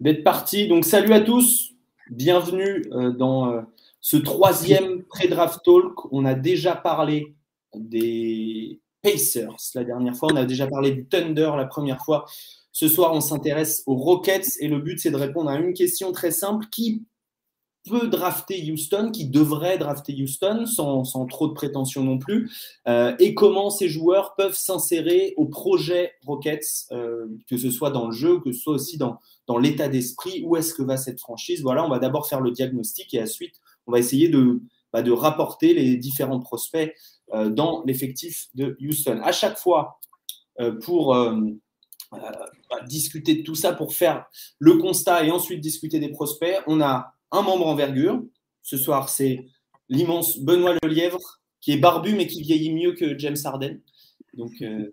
d'être parti. Donc, salut à tous. Bienvenue euh, dans euh, ce troisième pré-draft talk. On a déjà parlé des Pacers la dernière fois. On a déjà parlé du Thunder la première fois. Ce soir, on s'intéresse aux Rockets et le but, c'est de répondre à une question très simple. Qui peut drafter Houston, qui devrait drafter Houston sans, trop de prétention non plus, euh, et comment ces joueurs peuvent s'insérer au projet Rockets, euh, que ce soit dans le jeu, que ce soit aussi dans, dans l'état d'esprit, où est-ce que va cette franchise? Voilà, on va d'abord faire le diagnostic et ensuite, on va essayer de, bah, de rapporter les différents prospects euh, dans l'effectif de Houston. À chaque fois, pour bah, discuter de tout ça, pour faire le constat et ensuite discuter des prospects, on a un membre envergure. Ce soir, c'est l'immense Benoît Lelièvre, qui est barbu mais qui vieillit mieux que James Harden. Donc, euh,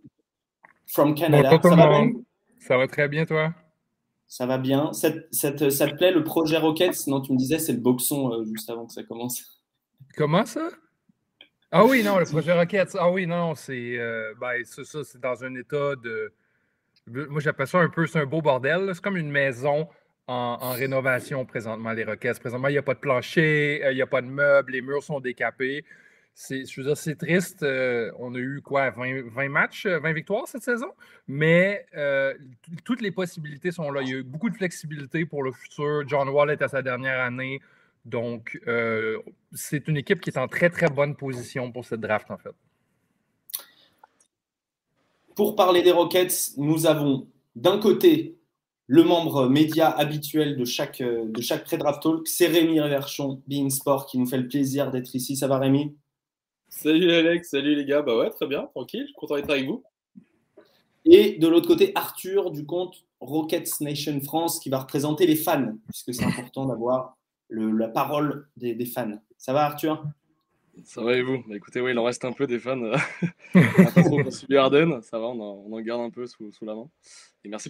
from Canada. ça, va bien ça va très bien, toi? Ça va bien. Ça, ça, te, plaît le projet Rockets? Non, tu me disais, c'est le boxon euh, juste avant que ça commence. Comment ça? Ah oui, non, le projet Rockets. Ah oui, non, c'est euh, ben, ça, c'est dans un état de. Moi, j'appelle ça un peu, c'est un beau bordel. C'est comme une maison en, rénovation présentement, les Rockets. Présentement, il n'y a pas de plancher, euh, il n'y a pas de meubles, les murs sont décapés. Je veux dire, c'est triste. Euh, on a eu quoi, 20, matchs, 20 euh, victoires cette saison, mais toutes les possibilités sont là. Il y a eu beaucoup de flexibilité pour le futur. John Wall est à sa dernière année. Donc, c'est une équipe qui est en très, très bonne position pour cette draft, en fait. Pour parler des Rockets, nous avons d'un côté le membre média habituel de chaque, de chaque pré-draft talk, c'est Rémi Reverchon, Being Sport, qui nous fait le plaisir d'être ici. Ça va, Rémi? Salut Alex, salut les gars. Bah ouais, très bien, tranquille, content d'être avec vous. Et de l'autre côté, Arthur du compte Rockets Nation France qui va représenter les fans, puisque c'est important d'avoir la parole des, des, fans. Ça va, Arthur? Ça va et vous? Bah Écoutez, oui, il en reste un peu des fans. pas trop pour subir Arden, ça va, on en, on en garde un peu sous, sous la main.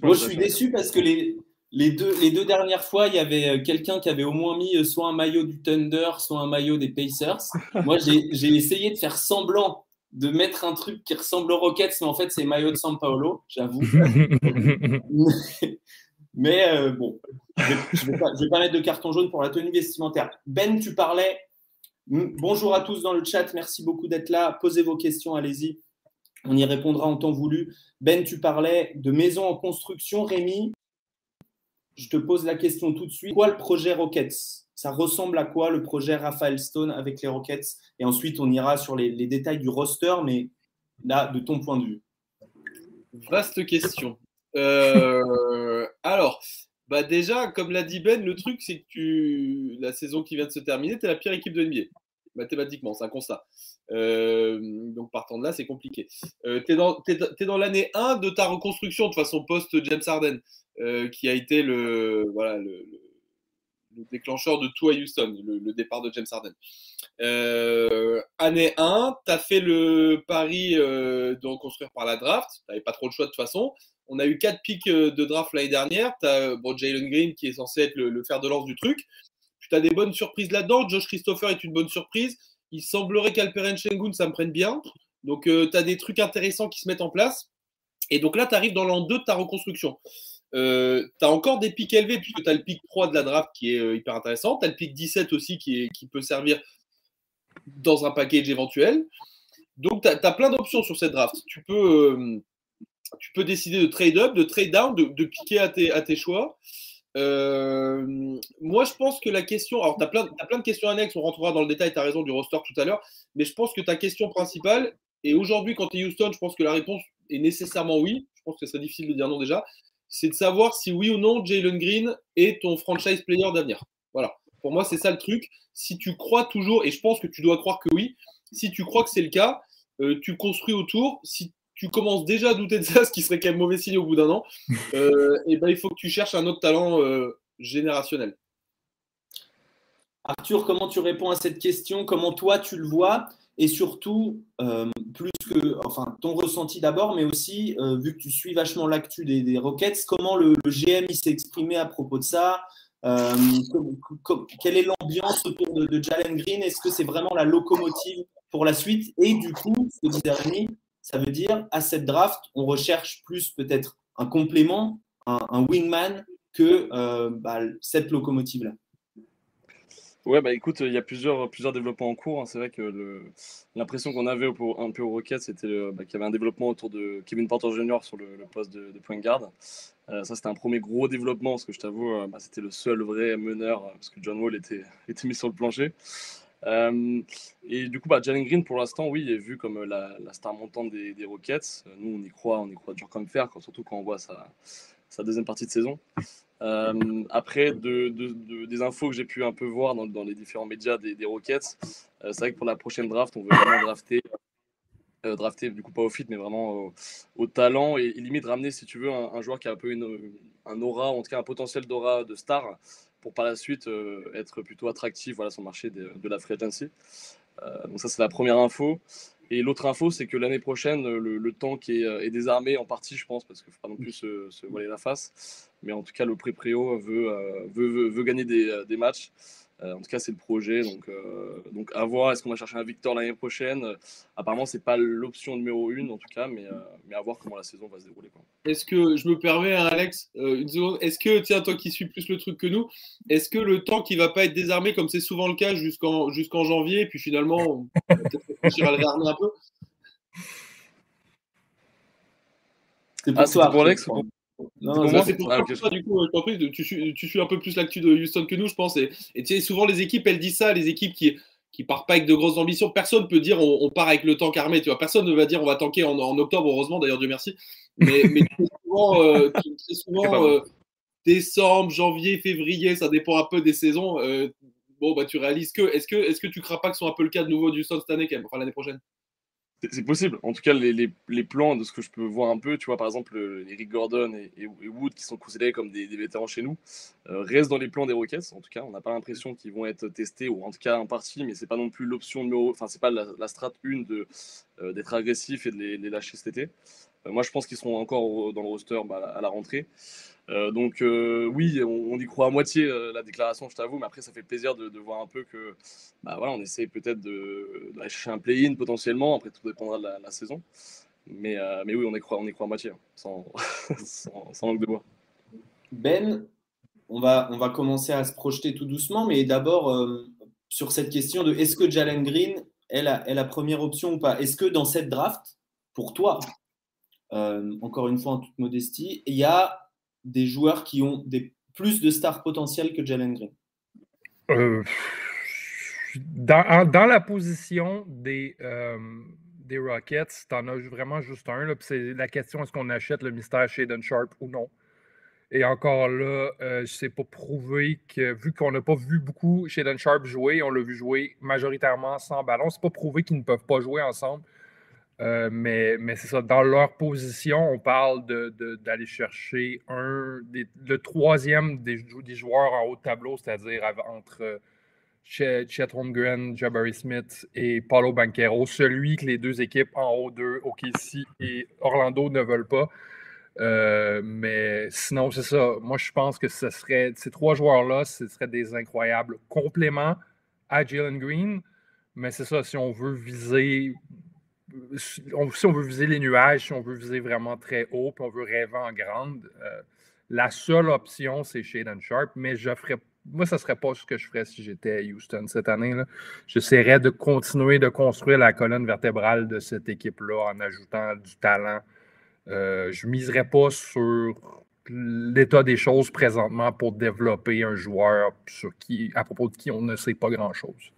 Moi, je suis déçu parce que les, les, deux, les deux dernières fois, il y avait euh, quelqu'un qui avait au moins mis euh, soit un maillot du Thunder, soit un maillot des Pacers. Moi, j'ai essayé de faire semblant de mettre un truc qui ressemble aux Rockets, mais en fait, c'est maillot de San Paolo, j'avoue. mais euh, bon, je ne vais, vais, pas mettre de carton jaune pour la tenue vestimentaire. Ben, tu parlais. Bonjour à tous dans le chat, merci beaucoup d'être là. Posez vos questions, allez-y. On y répondra en temps voulu. Ben, tu parlais de maisons en construction. Rémi, je te pose la question tout de suite. Quoi le projet Rockets? Ça ressemble à quoi le projet Raphaël Stone avec les Rockets? Et ensuite, on ira sur les, détails du roster, mais là, de ton point de vue. Vaste question. Euh, alors, bah déjà, comme l'a dit Ben, le truc, c'est que tu... la saison qui vient de se terminer, tu es la pire équipe de NBA. Mathématiquement, c'est un constat. Euh, donc partant de là, c'est compliqué. Euh, tu es dans, l'année 1 de ta reconstruction de façon post-James Harden, euh, qui a été le, voilà, le, déclencheur de tout à Houston, le, départ de James Harden. année 1, tu as fait le pari de reconstruire par la draft. Tu n'avais pas trop de choix de toute façon. On a eu 4 pics de draft l'année dernière. Tu as bon, Jalen Green qui est censé être le, fer de lance du truc. Tu as des bonnes surprises là-dedans. Josh Christopher est une bonne surprise il semblerait qu'Alperen Shengun, ça me prenne bien. Donc, euh, tu as des trucs intéressants qui se mettent en place. Et donc là, tu arrives dans l'an 2 de ta reconstruction. Euh, tu as encore des pics élevés, puisque tu as le pic 3 de la draft qui est euh, hyper intéressant. Tu as le pic 17 aussi qui, qui peut servir dans un package éventuel. Donc, tu as, plein d'options sur cette draft. Tu peux, tu peux décider de trade up, de trade down, de, piquer à tes, à tes choix. Euh, moi, je pense que la question. Alors, tu as, as, plein de questions annexes, on rentrera dans le détail, tu as raison, du roster tout à l'heure. Mais je pense que ta question principale, et aujourd'hui, quand tu es Houston, je pense que la réponse est nécessairement oui. Je pense que ce serait difficile de dire non déjà. C'est de savoir si oui ou non Jalen Green est ton franchise player d'avenir. Voilà. Pour moi, c'est ça le truc. Si tu crois toujours, et je pense que tu dois croire que oui, si tu crois que c'est le cas, euh, tu construis autour. Si tu commences déjà à douter de ça, ce qui serait quand même mauvais signe au bout d'un an, euh, et ben, il faut que tu cherches un autre talent euh, générationnel. Arthur, comment tu réponds à cette question? Comment toi tu le vois? Et surtout, euh, plus que, enfin, ton ressenti d'abord, mais aussi, vu que tu suis vachement l'actu des, Rockets, comment le, GM s'est exprimé à propos de ça? Quelle est l'ambiance autour de, Jalen Green? Est-ce que c'est vraiment la locomotive pour la suite? Et du coup, ce que disait Rémi, ça veut dire à cette draft, on recherche plus peut-être un complément, un, wingman que bah, cette locomotive-là Ouais, bah écoute, il y a plusieurs, plusieurs développements en cours. Hein. C'est vrai que l'impression qu'on avait un peu au Rocket, c'était bah, qu'il y avait un développement autour de Kevin Porter Jr. sur le, poste de, point guard. Euh, ça, c'était un premier gros développement, parce que je t'avoue, euh, bah, c'était le seul vrai meneur, euh, parce que John Wall était, était mis sur le plancher. Et du coup, bah, Jalen Green, pour l'instant, oui, est vu comme la, star montante des, Rockets. Nous, on y croit, on y croit dur comme fer, surtout quand on voit sa, deuxième partie de saison. Euh, après, de, des infos que j'ai pu un peu voir dans, les différents médias des, Rockets, euh, c'est vrai que pour la prochaine draft, on veut vraiment drafter, euh, du coup pas au fit, mais vraiment au, talent et, limite ramener, si tu veux, un, joueur qui a un peu une, un aura, en tout cas un potentiel d'aura de star, pour par la suite être plutôt attractif voilà, sur le marché de, la free agency. donc ça, c'est la première info. Et l'autre info, c'est que l'année prochaine, le, le tank est, désarmé en partie, je pense, parce qu'il ne faut pas non plus se, voiler la face. Mais en tout cas, le pré-préo veut, euh, veut, veut, gagner euh, des matchs. Euh, en tout cas, c'est le projet. Donc, donc à voir. Est-ce qu'on va chercher un Victor l'année prochaine? Apparemment, c'est pas l'option numéro une, en tout cas, mais, mais à voir comment la saison va se dérouler. Est-ce que, je me permets, hein, Alex, une seconde. Est-ce que, tiens, toi qui suis plus le truc que nous, est-ce que le temps qui va pas être désarmé, comme c'est souvent le cas jusqu'en jusqu'en janvier, puis finalement, on va peut-être réfléchir à le réarmer un peu? C'est pour, ah, pour Alex non, c'est pour, ça, du coup, tu, tu, suis un peu plus l'actu de Houston que nous, je pense. Et, tu sais, souvent, les équipes, elles disent ça, les équipes qui qui partent pas avec de grosses ambitions. Personne peut dire on, part avec le tank armé, tu vois. Personne ne va dire on va tanker en, octobre, heureusement, d'ailleurs, Dieu merci. Mais, mais très souvent, euh, souvent euh, décembre, janvier, février, ça dépend un peu des saisons. Euh, bon, bah, tu réalises que. Est-ce que, est-ce que tu crains pas que ce soit un peu le cas de nouveau du Houston cette année, quand même, enfin l'année prochaine? C'est possible. En tout cas, les, les, les, plans de ce que je peux voir un peu, tu vois, par exemple, Eric Gordon et, Wood, qui sont considérés comme des, vétérans chez nous, euh, restent dans les plans des Rockets. En tout cas, on n'a pas l'impression qu'ils vont être testés, ou en tout cas en partie, mais c'est pas non plus l'option numéro. Enfin, c'est pas la, la strat 1 de, euh, d'être agressif et de les, lâcher cet été. Euh, moi, je pense qu'ils seront encore dans le roster bah, à la rentrée. Euh, donc euh, oui, on, y croit à moitié la déclaration, je t'avoue, mais après ça fait plaisir de, voir un peu que, bah voilà, on essaie peut-être de, chercher un play-in potentiellement. Après tout dépendra de la, saison, mais, mais oui, on y croit, on y croit à moitié, hein, sans, sans, langue de bois. Ben, on va, on va commencer à se projeter tout doucement, mais d'abord sur cette question de est-ce que Jalen Green est la, première option ou pas? Est-ce que dans cette draft, pour toi, euh, encore une fois en toute modestie, il y a des joueurs qui ont plus de stars potentielles que Jalen Green euh, dans, la position des, euh, Rockets, tu en as vraiment juste un. C'est la question est-ce qu'on achète le mystère Shaden Sharp ou non? Et encore là, euh, c'est pas prouvé que, vu qu'on n'a pas vu beaucoup Shaden Sharp jouer, on l'a vu jouer majoritairement sans ballon, c'est pas prouvé qu'ils ne peuvent pas jouer ensemble. Euh, mais, mais c'est ça, dans leur position, on parle d'aller chercher un, le troisième des, des, joueurs en haut de tableau, c'est-à-dire entre Chet, Chet Holmgren, Jabari Smith et Paulo Banquero, celui que les deux équipes en haut de OKC et Orlando ne veulent pas. Euh, mais sinon, c'est ça. Moi, je pense que ce serait, ces trois joueurs-là, ce seraient des incroyables compléments à Jalen Green. Mais c'est ça, si on veut viser si on veut viser les nuages, si on veut viser vraiment très haut, puis on veut rêver en grande, euh, la seule option, c'est Shaden Sharp, mais je ferais, moi, ce ne serait pas ce que je ferais si j'étais à Houston cette année. J'essaierais de continuer de construire la colonne vertébrale de cette équipe-là en ajoutant du talent. Euh, je ne miserais pas sur l'état des choses présentement pour développer un joueur sur qui, à propos de qui on ne sait pas grand-chose.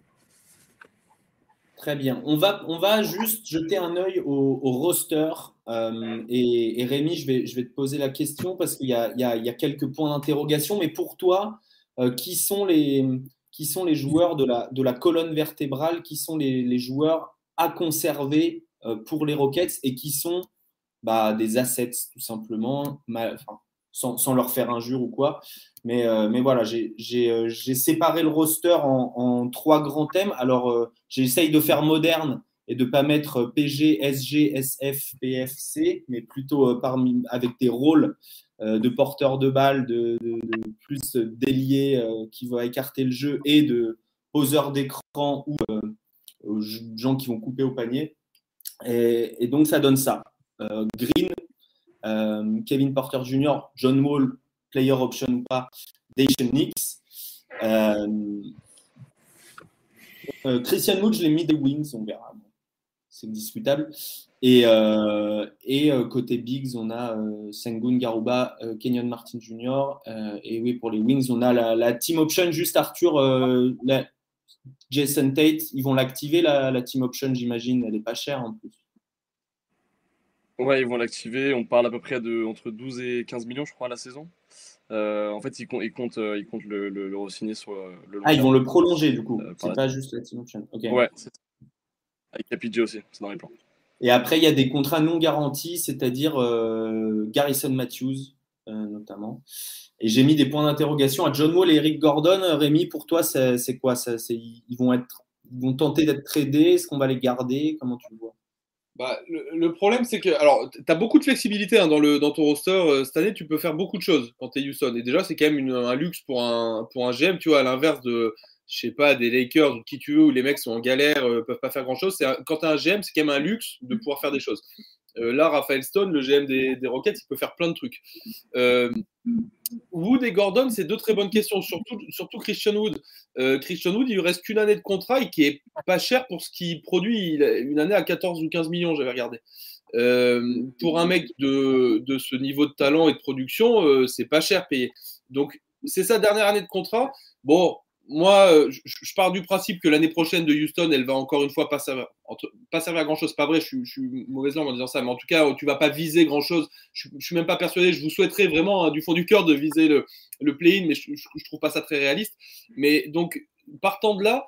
Très bien. On va, on va juste jeter un œil au, roster. Euh, et, Rémi, je vais, je vais te poser la question parce qu'il y, y, a, quelques points d'interrogation. Mais pour toi, euh, qui, sont les, qui sont les joueurs de la, de la colonne vertébrale Qui sont les, les joueurs à conserver euh, pour les Rockets et qui sont bah, des assets, tout simplement, sans, leur faire injure ou quoi. Mais, euh, mais voilà, euh, j'ai séparé le roster en, trois grands thèmes. Alors, euh, j'essaye de faire moderne et de ne pas mettre PG, SG, SF, PFC, mais plutôt parmi, avec des rôles de porteurs de balles, de, plus d'ailier qui vont écarter le jeu et de poseurs d'écran ou gens qui vont couper au panier. Et donc, ça donne ça. Green, euh, Kevin Porter Jr., John Wall, player option ou pas, Dacian Nix. Christian Wood, je l'ai mis des wings, on verra. C'est discutable. Et, côté Bigs, on a Sengun Garuba, Kenyon Martin Jr. et oui, pour les wings, on a la, team option, juste Arthur, Jason Tate, ils vont l'activer la, la team option, j'imagine. Elle n'est pas chère en plus. Ouais, ils vont l'activer. On parle à peu près de entre 12 et 15 millions, je crois, à la saison. Euh, en fait, ils, comptent, ils comptent, euh, ils comptent le, le, le re-signer sur euh, le long Ah, ils vont le prolonger du coup. c'est pas juste la team option. Ouais, c'est avec KPJ aussi, c'est dans les plans. Et après, il y a des contrats non garantis, c'est-à-dire Garrison Matthews notamment. Et j'ai mis des points d'interrogation à John Wall et Eric Gordon. Rémi, pour toi, c'est quoi? Ça, Ils vont être, ils vont tenter d'être tradés? Est-ce qu'on va les garder? Comment tu le vois? Bah, le, problème, c'est que. Alors, tu as beaucoup de flexibilité hein, dans, le, dans ton roster. Euh, cette année, tu peux faire beaucoup de choses quand tu es Houston. Et déjà, c'est quand même un luxe pour un, pour un GM, tu vois, à l'inverse de, je sais pas, des Lakers ou qui tu veux, où les mecs sont en galère, euh, peuvent pas faire grand chose. Quand tu as un GM, c'est quand même un luxe de pouvoir faire des choses. Euh, là, Raphaël Stone, le GM des, des, Rockets, il peut faire plein de trucs. Euh, Wood et Gordon, c'est deux très bonnes questions, surtout, surtout Christian Wood. Euh, Christian Wood, il lui reste qu'une année de contrat et qui est pas cher pour ce qu'il produit. Il a une année à 14 ou 15 millions, j'avais regardé. pour un mec de, de, ce niveau de talent et de production, c'est pas cher payé. Donc, c'est sa dernière année de contrat. Bon, moi, euh, je, pars du principe que l'année prochaine de Houston, elle va encore une fois pas servir, à grand chose. Pas vrai, je, suis mauvaise langue en disant ça, mais en tout cas, tu vas pas viser grand chose. Je, suis même pas persuadé. Je vous souhaiterais vraiment hein, du fond du cœur de viser le, le play-in, mais je, trouve pas ça très réaliste. Mais donc, partant de là,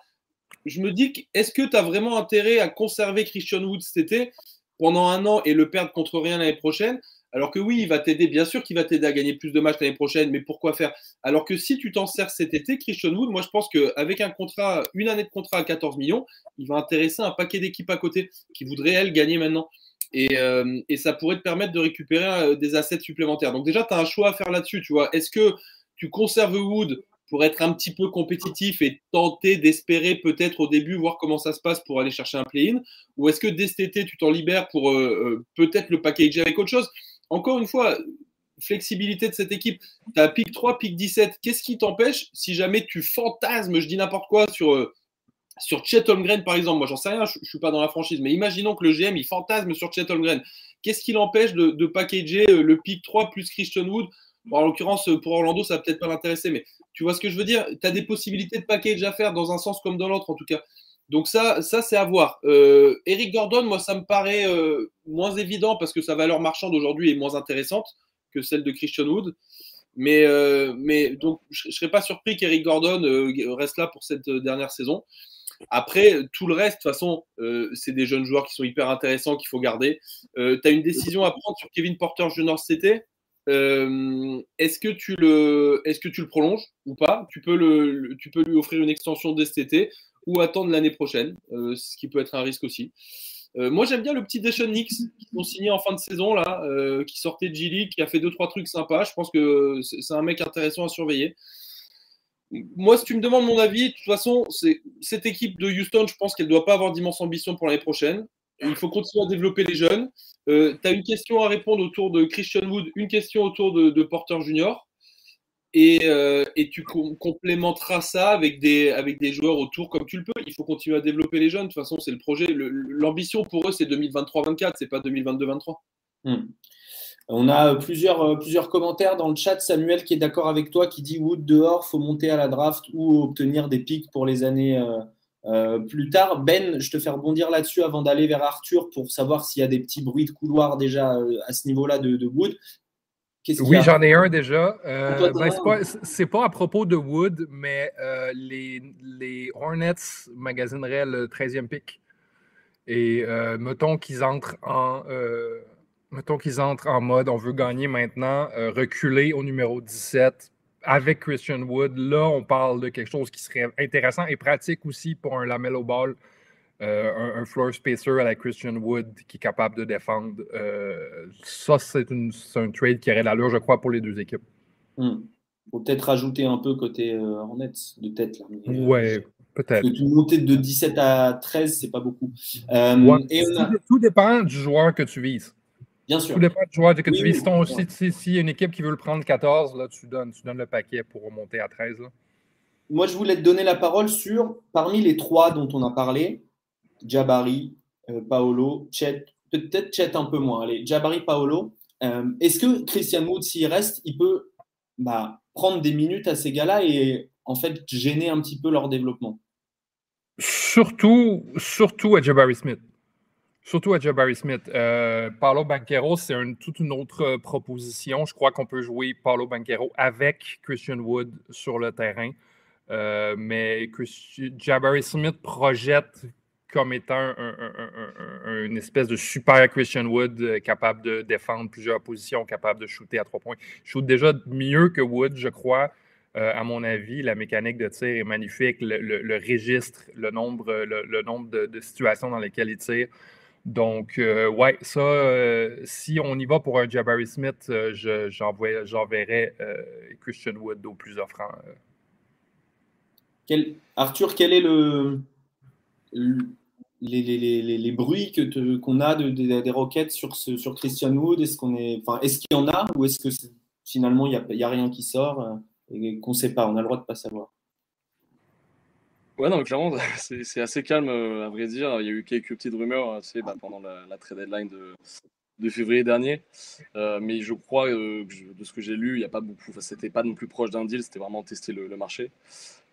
je me dis est-ce que tu as vraiment intérêt à conserver Christian Wood cet été pendant un an et le perdre contre rien l'année prochaine? Alors que oui, il va t'aider, bien sûr qu'il va t'aider à gagner plus de matchs l'année prochaine, mais pourquoi faire? Alors que si tu t'en sers cet été, Christian Wood, moi je pense qu'avec un contrat, une année de contrat à 14 millions, il va intéresser un paquet d'équipes à côté qui voudraient, elles, gagner maintenant. Et, euh, ça pourrait te permettre de récupérer euh, des assets supplémentaires. Donc déjà, tu as un choix à faire là-dessus, tu vois. Est-ce que tu conserves Wood pour être un petit peu compétitif et tenter d'espérer peut-être au début voir comment ça se passe pour aller chercher un play-in? Ou est-ce que dès cet été, tu t'en libères pour euh, peut-être le packager avec autre chose? Encore une fois, flexibilité de cette équipe. Tu as pick 3, pick 17. Qu'est-ce qui t'empêche si jamais tu fantasmes, je dis n'importe quoi, sur, euh, sur Chet Holmgren par exemple Moi, j'en sais rien, je ne suis pas dans la franchise, mais imaginons que le GM il fantasme sur Chet Holmgren. Qu'est-ce qui l'empêche de, packager euh, le pick 3 plus Christian Wood? En l'occurrence, euh, pour Orlando, ça va peut-être pas l'intéresser, mais tu vois ce que je veux dire? Tu as des possibilités de package à faire dans un sens comme dans l'autre, en tout cas. Donc ça, ça c'est à voir. Euh, Eric Gordon, moi, ça me paraît euh, moins évident parce que sa valeur marchande aujourd'hui est moins intéressante que celle de Christian Wood. Mais, euh, donc, je ne serais pas surpris qu'Eric Gordon reste là pour cette dernière saison. Après, tout le reste, de toute façon, c'est des jeunes joueurs qui sont hyper intéressants, qu'il faut garder. tu as une décision à prendre sur Kevin Porter Jr. été? est-ce que tu le, est-ce que tu le prolonges ou pas? Tu peux, tu peux lui offrir une extension dès cet ou attendre l'année prochaine, euh, ce qui peut être un risque aussi. Euh, moi, j'aime bien le petit Deshaun Nix qui ont signé en fin de saison, là, euh, qui sortait de G-League, qui a fait deux, trois trucs sympas. Je pense que c'est un mec intéressant à surveiller. Moi, si tu me demandes mon avis, de toute façon, cette équipe de Houston, je pense qu'elle ne doit pas avoir d'immense ambition pour l'année prochaine. Il faut continuer à développer les jeunes. tu as une question à répondre autour de Christian Wood, une question autour de, de Porter Junior. Euh, et, tu complémenteras ça avec des, avec des joueurs autour comme tu le peux. Il faut continuer à développer les jeunes. De toute façon, c'est le projet. L'ambition pour eux, c'est 2023-24, c'est pas 2022-23. Hmm. On a plusieurs, euh, plusieurs commentaires dans le chat. Samuel qui est d'accord avec toi, qui dit Wood dehors, faut monter à la draft ou obtenir des pics pour les années euh, plus tard. Ben, je te fais rebondir là-dessus avant d'aller vers Arthur pour savoir s'il y a des petits bruits de couloir déjà à ce niveau-là de, de Wood. Oui, j'en ai un déjà. Euh, ben, c'est pas, à propos de Wood, mais euh, les, Hornets magasineraient le 13e pick. Et euh, mettons qu'ils entrent en. mettons qu'ils entrent en mode on veut gagner maintenant, reculer au numéro 17 avec Christian Wood. Là, on parle de quelque chose qui serait intéressant et pratique aussi pour un Lamello Ball euh, un, floor spacer à la Christian Wood qui est capable de défendre. Euh, ça, c'est un trade qui aurait l'allure, je crois, pour les deux équipes. Il hmm. faut peut-être rajouter un peu côté euh, Hornets de tête. Là, ouais, peut-être. Une montée de 17 à 13, c'est pas beaucoup. et tout, dépend du joueur que tu vises. Bien sûr. Tout dépend du joueur que tu vises. aussi, s'il y a une équipe qui veut le prendre 14, là, tu donnes, tu donnes le paquet pour remonter à 13. Moi, je voulais te donner la parole sur, parmi les trois dont on a parlé, Jabari, euh, Paolo, Chet, peut-être Chet un peu moins. Allez, Jabari, Paolo. Euh, est-ce que Christian Wood, s'il reste, il peut bah, prendre des minutes à ces gars-là et en fait gêner un petit peu leur développement? Surtout, surtout à Jabari Smith. Surtout à Jabari Smith. Euh, Paulo Banquero, c'est toute une autre proposition. Je crois qu'on peut jouer Paulo Banquero avec Christian Wood sur le terrain. Mais Jabari Smith projette comme étant une espèce de super Christian Wood euh, capable de défendre plusieurs positions, capable de shooter à trois points. Il shoot déjà mieux que Wood, je crois. Euh, à mon avis, la mécanique de tir est magnifique. Le, registre, le nombre, le, nombre de, situations dans lesquelles il tire. Donc, ouais, ça, si on y va pour un Jabari Smith, j'enverrai Christian Wood au plus offrant Arthur, quel est le, les, bruits que qu'on a de, des Rockets sur, ce, sur Christian Wood Est-ce qu'on est, est-ce qu'il y en a ou est-ce que finalement il n'y a, rien qui sort euh, et qu'on ne sait pas On a le droit de ne pas savoir? Ouais, non, clairement, c'est assez calme, euh, à vrai dire. Il y a eu quelques petites rumeurs hein, tu bah, pendant la, trade deadline de, de février dernier. Euh, mais je crois, de ce que j'ai lu, il n'y a pas beaucoup. C'était pas non plus proche d'un deal, c'était vraiment tester le marché.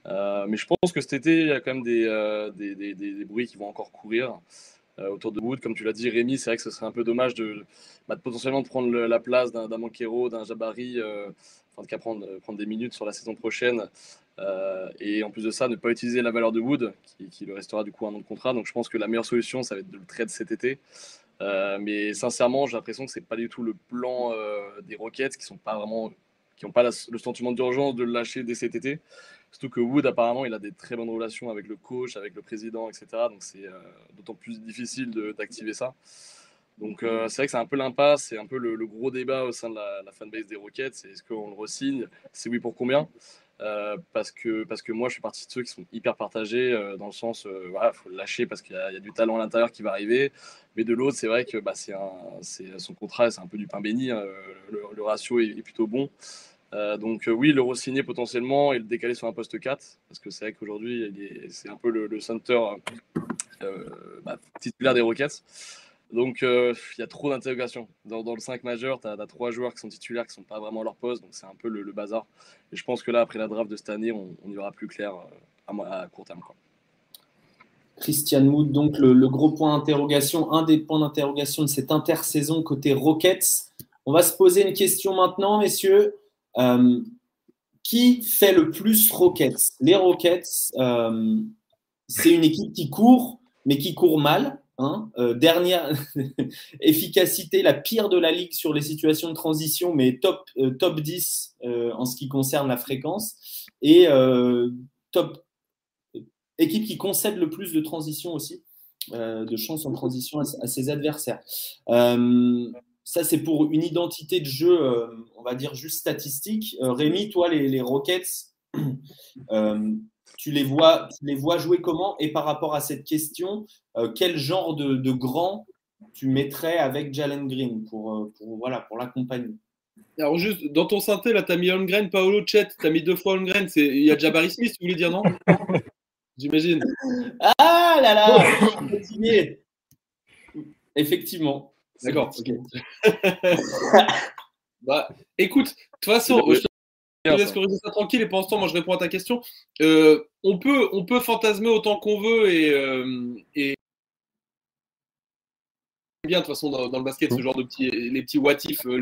Euh, mais je pense que cet été, il y a quand même des, euh, des, des, des bruits qui vont encore courir euh, autour de Wood. Comme tu l'as dit, Rémi, c'est vrai que ce serait un peu dommage de, bah, potentiellement de prendre la place d'un Manquero, d'un Jabari, enfin, de prendre, prendre des minutes sur la saison prochaine. et en plus de ça, ne pas utiliser la valeur de Wood, qui, qui, le restera du coup un an de contrat. Donc je pense que la meilleure solution, ça va être de le trade cet été. mais sincèrement, j'ai l'impression que c'est pas du tout le plan des Rockets, qui sont pas vraiment, qui n'ont pas le sentiment d'urgence de le lâcher dès cet été. Surtout que Wood, apparemment, il a des très bonnes relations avec le coach, avec le président, etc. Donc c'est euh, d'autant plus difficile d'activer ça. Donc euh, c'est vrai que c'est un peu l'impasse, c'est un peu le, gros débat au sein de la, fanbase des Rockets. C'est est-ce qu'on le re-signe? C'est oui pour combien? Euh, parce, que, parce que moi, je suis partie de ceux qui sont hyper partagés dans le sens, voilà, faut le lâcher parce qu'il y, a du talent à l'intérieur qui va arriver. Mais de l'autre, c'est vrai que bah, c'est son contrat, c'est un peu du pain béni. Hein, le, ratio est, plutôt bon. Euh, donc euh, oui, le re-signer potentiellement et le décaler sur un poste 4, parce que c'est vrai qu'aujourd'hui, c'est un peu le, center euh, bah, titulaire des Rockets. Donc il y a trop d'interrogations. Dans, le 5 majeur, tu as, trois joueurs qui sont titulaires, qui ne sont pas vraiment à leur poste, donc c'est un peu le, bazar. Et je pense que là, après la draft de cette année, on, y aura plus clair à, court terme. Christian Mood, donc le, le, gros point d'interrogation, un des points d'interrogation de cette intersaison côté Rockets. On va se poser une question maintenant, messieurs. Euh, qui fait le plus Rockets Les Rockets, euh, c'est une équipe qui court, mais qui court mal. Hein. Euh, dernière efficacité, la pire de la ligue sur les situations de transition, mais top, top 10 en ce qui concerne la fréquence. Et top équipe qui concède le plus de transition aussi, de chances en transition à ses adversaires. Ça, c'est pour une identité de jeu, euh, on va dire juste statistique. Euh, Rémi, toi, les, Rockets, euh, tu, les vois, les vois jouer comment? Et par rapport à cette question, quel genre de, grand tu mettrais avec Jalen Green pour, voilà, pour l'accompagner? Alors juste, dans ton synthé, là, tu as mis Holmgren, Paolo, Chet, tu as mis deux fois Holmgren. Il y a Jabari Smith, tu voulais dire non? J'imagine. Ah là là Effectivement. D'accord. bah, écoute, de toute façon, je te laisse corriger ça tranquille et pendant ce temps, moi je réponds à ta question. Euh, on, peut, on peut fantasmer autant qu'on veut et, euh, et bien de toute façon dans, le basket ce genre de petits les petits what if, euh,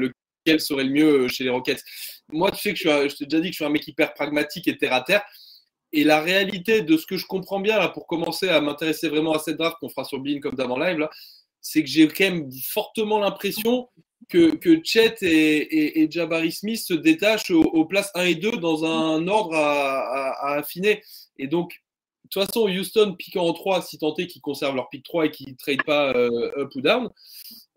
lequel serait le mieux chez les Rockets? Moi, tu sais que je, suis je t'ai déjà dit que je suis un mec hyper pragmatique et terre à terre. Et la réalité de ce que je comprends bien là, pour commencer à m'intéresser vraiment à cette draft qu'on fera sur Bean comme d'avant live, là, c'est que j'ai quand même fortement l'impression que, que Chet et, Jabari Smith se détachent aux, places 1 et 2 dans un ordre à, affiner. Et donc, de toute façon, Houston piquant en 3, si tant est qu'ils conservent leur pick 3 et qu'ils ne trade pas euh, up ou down,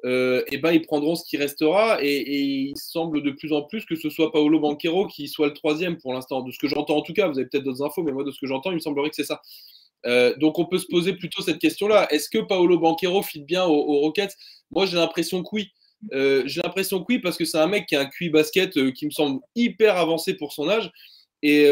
euh, et ben, ils prendront ce qui restera. Et, il semble de plus en plus que ce soit Paolo Banquero qui soit le troisième pour l'instant. De ce que j'entends en tout cas, vous avez peut-être d'autres infos, mais moi, de ce que j'entends, il me semblerait que c'est ça. Euh, donc on peut se poser plutôt cette question-là. Est-ce que Paolo Banquero fit bien aux, Rockets? Moi j'ai l'impression que oui. Euh, j'ai l'impression que oui, parce que c'est un mec qui a un QI basket euh, qui me semble hyper avancé pour son âge. Et,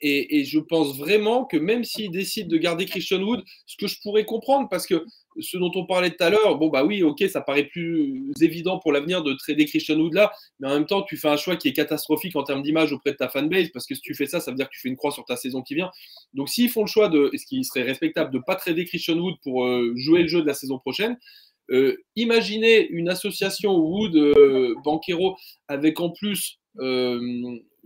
et, et, je pense vraiment que même s'il décide de garder Christian Wood, ce que je pourrais comprendre, parce que ce dont on parlait tout à l'heure, bon bah oui, ok, ça paraît plus évident pour l'avenir de trader Christian Wood là, mais en même temps, tu fais un choix qui est catastrophique en termes d'image auprès de ta fanbase, parce que si tu fais ça, ça veut dire que tu fais une croix sur ta saison qui vient. Donc s'ils font le choix de, ce qui serait respectable, de pas trader Christian Wood pour euh, jouer le jeu de la saison prochaine, euh, imaginez une association Wood euh, avec en plus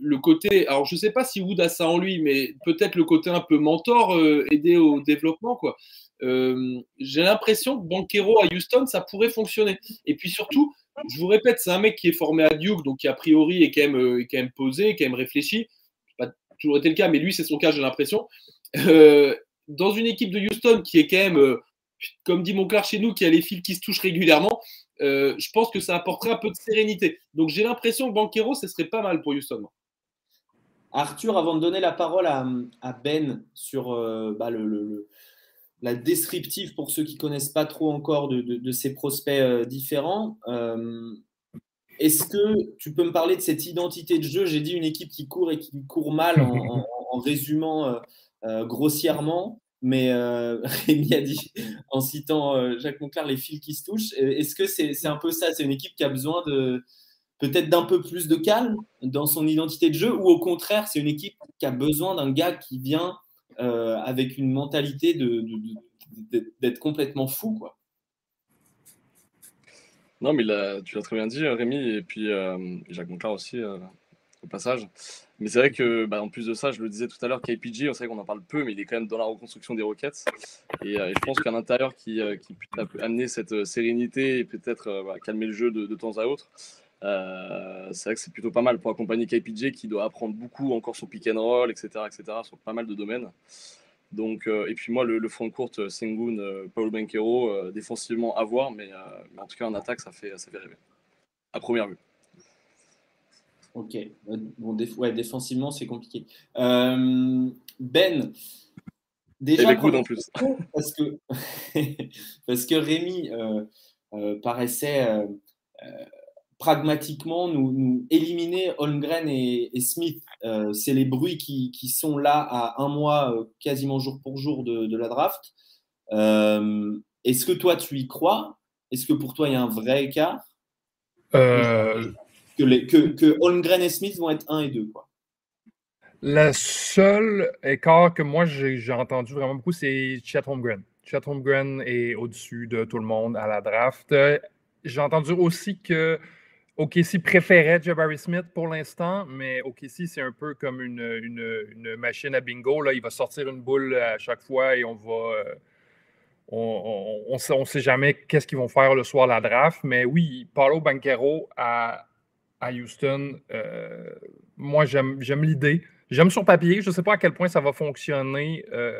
le côté. Alors, je ne sais pas si Wood a ça en lui, mais peut-être le côté un peu mentor, euh, aider au développement. quoi. Euh, J'ai l'impression que Banquero à Houston, ça pourrait fonctionner. Et puis surtout, je vous répète, c'est un mec qui est formé à Duke, donc qui a priori est quand même, euh, est quand même posé, est quand même réfléchi. pas toujours été le cas, mais lui, c'est son cas, j'ai l'impression. Euh, dans une équipe de Houston qui est quand même, euh, comme dit Monclar chez nous, qui a les fils qui se touchent régulièrement, je pense que ça apporterait un peu de sérénité. Donc j'ai l'impression que Banquero, ce serait pas mal pour Houston. Arthur, avant de donner la parole à, Ben sur bah, le, la descriptive pour ceux qui connaissent pas trop encore de, de, de ces prospects euh, différents, euh, est-ce que tu peux me parler de cette identité de jeu? J'ai dit une équipe qui court et qui court mal en, en, en résumant euh, grossièrement. Mais Rémi a dit, en citant Jacques Monclar, les fils qui se touchent. Est-ce que c'est c'est un peu ça? C'est une équipe qui a besoin de peut-être d'un peu plus de calme dans son identité de jeu? Ou au contraire, c'est une équipe qui a besoin d'un gars qui vient euh, avec une mentalité de, d'être complètement fou quoi. Non, mais tu l'as très bien dit, Rémi, et puis euh, Jacques Monclar aussi, euh, au passage. Mais c'est vrai que, bah, en plus de ça, je le disais tout à l'heure, KPG, on sait qu'on en parle peu, mais il est quand même dans la reconstruction des Rockets. Et, je pense qu'à l'intérieur, qui, qui puisse amener cette sérénité et peut-être calmer le jeu de temps à autre, euh, c'est vrai que c'est plutôt pas mal pour accompagner KPJ qui doit apprendre beaucoup encore sur pick and roll, etc., etc., sur pas mal de domaines. Donc, euh, et puis moi, le, le front court, euh, Sengun, euh, Paulo Banquero, défensivement à voir, mais, mais, en tout cas en attaque, ça fait, ça fait rêver. À première vue. Ok. Bon, déf ouais, défensivement, c'est compliqué. Ben, déjà. Et en plus. Parce que, parce que Rémi paraissait pragmatiquement nous, nous, éliminer Holmgren et, et Smith. Euh, c'est les bruits qui, qui, sont là à un mois, euh, quasiment jour pour jour de, de la draft. Euh, Est-ce que toi, tu y crois? Est-ce que pour toi, il y a un vrai écart? Que, les, que, que, Holmgren et Smith vont être 1 et 2 quoi. Le seul écart que moi j'ai entendu vraiment beaucoup, c'est Chet Holmgren. Chet Holmgren est au-dessus de tout le monde à la draft. J'ai entendu aussi que OKC préférait Jabari Smith pour l'instant, mais OKC, c'est un peu comme une, une, machine à bingo. Là. Il va sortir une boule à chaque fois et on va. Euh, on ne on sait jamais qu'est-ce qu'ils vont faire le soir de la draft. Mais oui, Paulo Banquero à, à Houston, euh, moi, j'aime l'idée. J'aime sur papier. Je ne sais pas à quel point ça va fonctionner, euh,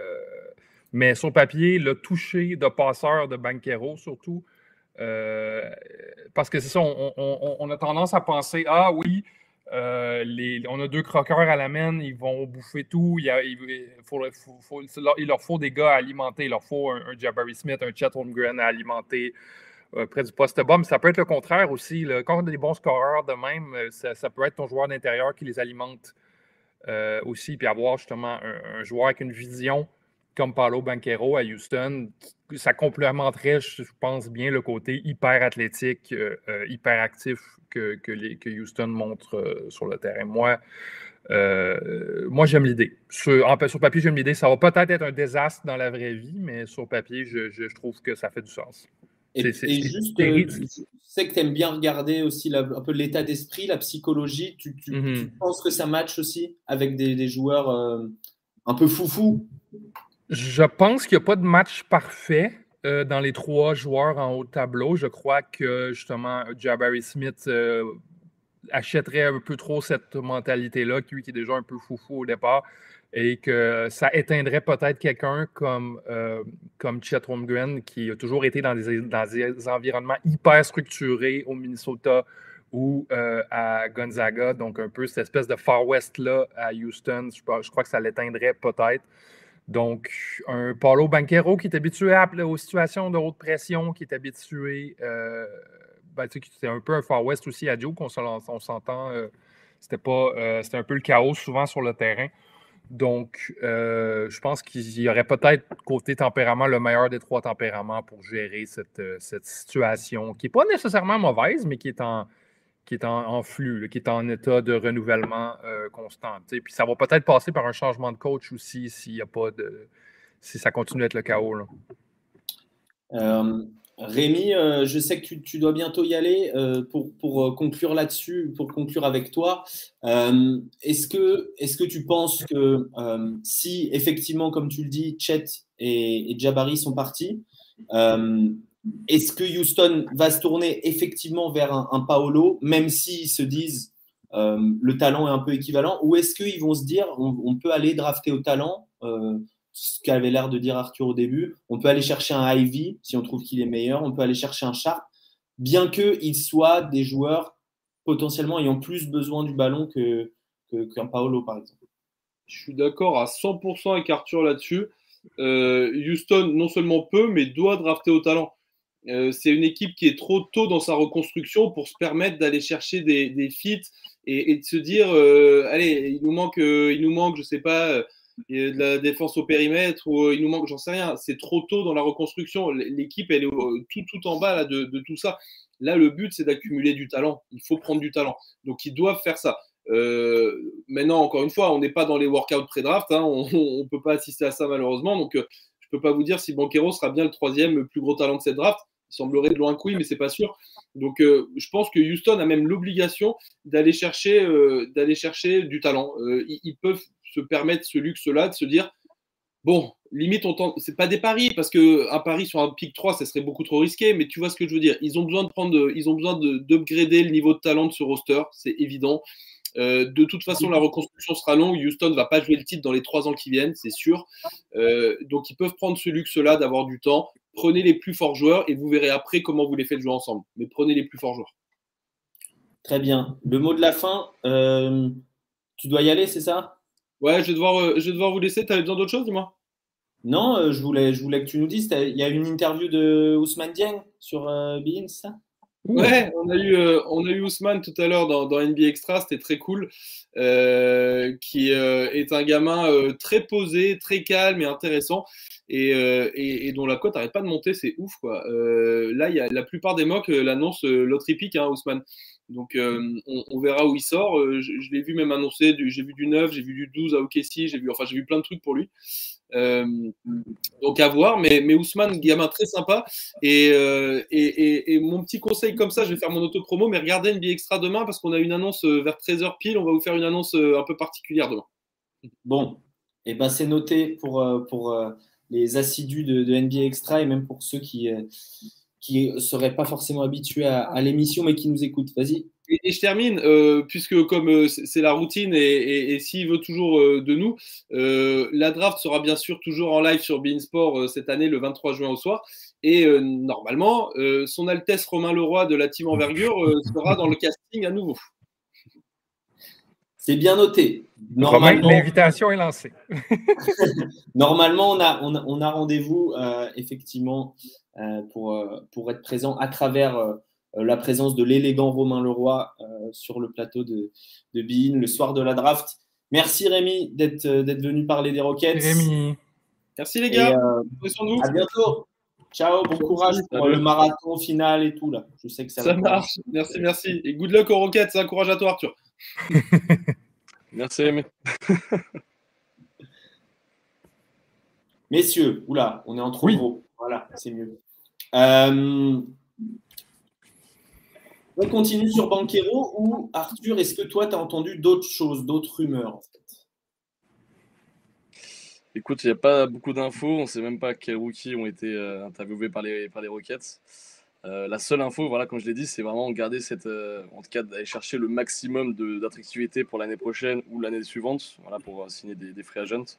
mais sur papier, le toucher de passeur de Banquero, surtout, euh, parce que c'est ça, on, a tendance à penser Ah oui, euh, on a deux croqueurs à la main, ils vont bouffer tout. Il, leur faut des gars à alimenter. Il leur faut un, un Jabari Smith, un Chet Holmgren à alimenter euh, près du poste. Mais ça peut être le contraire aussi. Quand on a des bons scoreurs de même, ça, peut être ton joueur d'intérieur qui les alimente aussi. Puis avoir justement un, joueur avec une vision comme Paulo Banquero à Houston, ça complémenterait, je pense bien, le côté hyper athlétique, euh, hyper actif que, que, les, que Houston montre euh, sur le terrain. Moi, euh, moi j'aime l'idée. Sur, sur, papier, j'aime l'idée. Ça va peut-être être un désastre dans la vraie vie, mais sur papier, je, je, je trouve que ça fait du sens. Et, c est, c est, et juste, euh, je sais que tu aimes bien regarder aussi la, un peu l'état d'esprit, la psychologie. Tu, tu, mm -hmm. tu, penses que ça match aussi avec des, des joueurs un peu foufou? Je pense qu'il n'y a pas de match parfait euh, dans les trois joueurs en haut de tableau. Je crois que justement Jabari Smith euh, achèterait un peu trop cette mentalité-là, lui qui est déjà un peu foufou au départ, et que ça éteindrait peut-être quelqu'un comme, euh, comme Chet Holmgren, qui a toujours été dans des, environnements hyper structurés au Minnesota ou à Gonzaga, donc un peu cette espèce de Far West-là à Houston. Je crois que ça l'éteindrait peut-être. Donc, un Paulo Banquero qui est habitué à, aux situations de haute pression, qui est habitué euh, ben, c'était un peu un Far West aussi à Joe, qu'on s'entend. c'était pas. c'était un peu le chaos souvent sur le terrain. Donc, je pense qu'il y aurait peut-être côté tempérament le meilleur des trois tempéraments pour gérer cette, cette situation qui n'est pas nécessairement mauvaise, mais qui est en, qui est en, flux, qui est en état de renouvellement constant. Puis ça va peut-être passer par un changement de coach aussi s'il a pas de. si ça continue à être le chaos. Là. Rémi, euh, je sais que tu, dois bientôt y aller euh, pour, euh, conclure là-dessus, pour conclure avec toi. est-ce, que, est que tu penses que si effectivement, comme tu le dis, Chet et, Jabari sont partis, est-ce que Houston va se tourner effectivement vers un, Paolo, même s'ils se disent le talent est un peu équivalent, ou est-ce qu'ils vont se dire on peut aller drafter au talent ce qu'avait l'air de dire Arthur au début. On peut aller chercher un Ivy si on trouve qu'il est meilleur. On peut aller chercher un Sharp, bien qu'ils soient des joueurs potentiellement ayant plus besoin du ballon que, qu'un Paolo, par exemple. Je suis d'accord à 100% avec Arthur là-dessus. Euh, Houston, non seulement peut, mais doit drafter au talent. Euh, c'est une équipe qui est trop tôt dans sa reconstruction pour se permettre d'aller chercher des, des et, de se dire euh, allez, il nous manque, il nous manque, je sais pas de la défense au périmètre ou euh, il nous manque, j'en sais rien. C'est trop tôt dans la reconstruction. L'équipe, elle est tout, tout en bas là, de, tout ça. Là, le but, c'est d'accumuler du talent. Il faut prendre du talent. Donc, ils doivent faire ça. Euh, maintenant, encore une fois, on n'est pas dans les workouts pré-draft. Hein. on ne peut pas assister à ça, malheureusement. Donc, euh, je ne peux pas vous dire si Banquero sera bien le troisième plus gros talent de cette draft. Il semblerait de loin que oui, mais c'est pas sûr. Donc, je pense que Houston a même l'obligation d'aller chercher, chercher du talent. ils, peuvent se permettre ce luxe-là de se dire bon, limite, on tente, c'est pas des paris parce que un pari sur un pic 3, ça serait beaucoup trop risqué, mais tu vois ce que je veux dire. Ils ont besoin de prendre, ils ont besoin d'upgrader le niveau de talent de ce roster, c'est évident. Euh, de toute façon, la reconstruction sera longue. Houston ne va pas jouer le titre dans les trois ans qui viennent, c'est sûr. Euh, donc, ils peuvent prendre ce luxe-là d'avoir du temps. Prenez les plus forts joueurs et vous verrez après comment vous les faites jouer ensemble. Mais prenez les plus forts joueurs. Très bien. Le mot de la fin, euh, tu dois y aller, c'est ça? Ouais, je vais devoir, je vais devoir vous laisser. Tu avais besoin d'autre chose, dis-moi? Non, je, voulais, je voulais que tu nous dises. Il y a une interview de Ousmane Dieng sur ça? Ouais, on a eu, euh, on a eu Ousmane tout à l'heure dans, dans, Extra, c'était très cool. qui est un gamin très posé, très calme et intéressant. Et, dont la cote n'arrête pas de monter, c'est ouf quoi. là, y a la plupart des mocks l'annonce l'autre épique, hein, Ousmane. Donc, euh, on, verra où il sort. Euh, je, l'ai vu même annoncer, j'ai vu du 9, j'ai vu du 12 à OKC, j'ai vu, enfin, j'ai vu plein de trucs pour lui. Euh, donc, à voir. Mais, mais Ousmane, gamin très sympa. Et, mon petit conseil comme ça, je vais faire mon auto-promo, mais regardez NBA Extra demain parce qu'on a une annonce vers 13h pile. On va vous faire une annonce un peu particulière demain. Bon, et eh ben c'est noté pour, pour les assidus de, de, NBA Extra et même pour ceux qui qui ne seraient pas forcément habitués à, l'émission, mais qui nous écoutent. Vas-y. Et, je termine, euh, puisque comme euh, c'est la routine et, s'il veut toujours euh, de nous, la draft sera bien sûr toujours en live sur Beansport cette année, le 23 juin au soir. Et normalement, son Altesse Romain Leroy de la team Envergure sera dans le casting à nouveau. C'est bien noté. Normalement, l'invitation est lancée. Normalement, on a, on a rendez-vous effectivement euh, pour, euh, pour être présent à travers euh, la présence de l'élégant Romain Leroy sur le plateau de, de Bein le soir de la draft. Merci Rémi d'être venu parler des Rockets. Rémi. Merci les gars. à bientôt. Ciao, bon courage pour le marathon final et tout là. Je sais que ça, ça marche. Merci, merci. Et good luck aux Rockets. Un courage à toi, Arthur. merci. Messieurs, oula, on est en trop gros. Voilà, c'est mieux. Euh, on continue sur Banquero ou Arthur, est-ce que toi, tu as entendu d'autres choses, d'autres rumeurs en fait? Écoute, il n'y a pas beaucoup d'infos. On ne sait même pas quels rookies ont été euh, interviewés par les, par les Rockets. Euh, la seule info, voilà, comme je l'ai dit, c'est vraiment garder cette, en tout cas, d'aller chercher le maximum d'attractivité pour l'année prochaine ou l'année suivante, voilà, pour signer des, des free agents.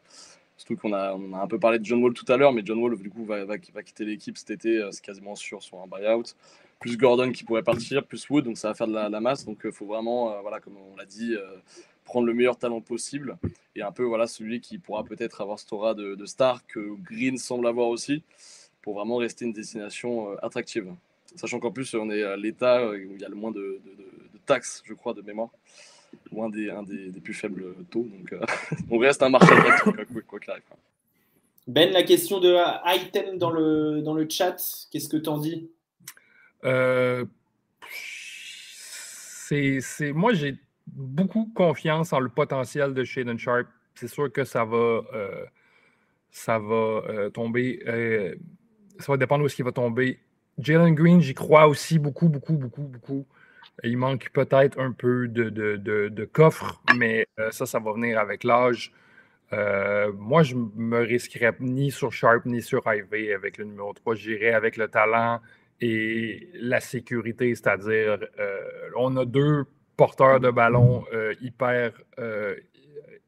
Surtout qu'on a, on a un peu parlé de John Wall tout à l'heure, mais John Wall, du coup, va, va, quitter l'équipe cet été, euh, c'est quasiment sûr, sur un buyout. Plus Gordon qui pourrait partir, plus Wood, donc ça va faire de la, masse. Donc il euh, faut vraiment, euh, voilà, comme on l'a dit, prendre le meilleur talent possible. Et un peu voilà, celui qui pourra peut-être avoir ce aura de, star que Green semble avoir aussi, pour vraiment rester une destination attractive. Sachant qu'en plus, on est à l'État où il y a le moins de, taxes, je crois, de mémoire. Loin des, un des, plus faibles taux. Donc, on reste un marché quoi qu'il arrive. Ben, la question de item dans le, dans le chat, qu'est-ce que tu en dis? Euh, c'est, Moi, j'ai beaucoup confiance en le potentiel de Shaden Sharp. C'est sûr que ça va, euh, ça va euh, tomber. ça va dépendre où est-ce qu'il va tomber. Jalen Green, j'y crois aussi beaucoup, beaucoup, beaucoup, beaucoup. Il manque peut-être un peu de, de, coffre, mais ça, ça va venir avec l'âge. Euh, moi, je me risquerais ni sur Sharp ni sur Ivy avec le numéro 3. J'irais avec le talent et la sécurité, c'est-à-dire euh, on a deux porteurs de ballon euh, hyper,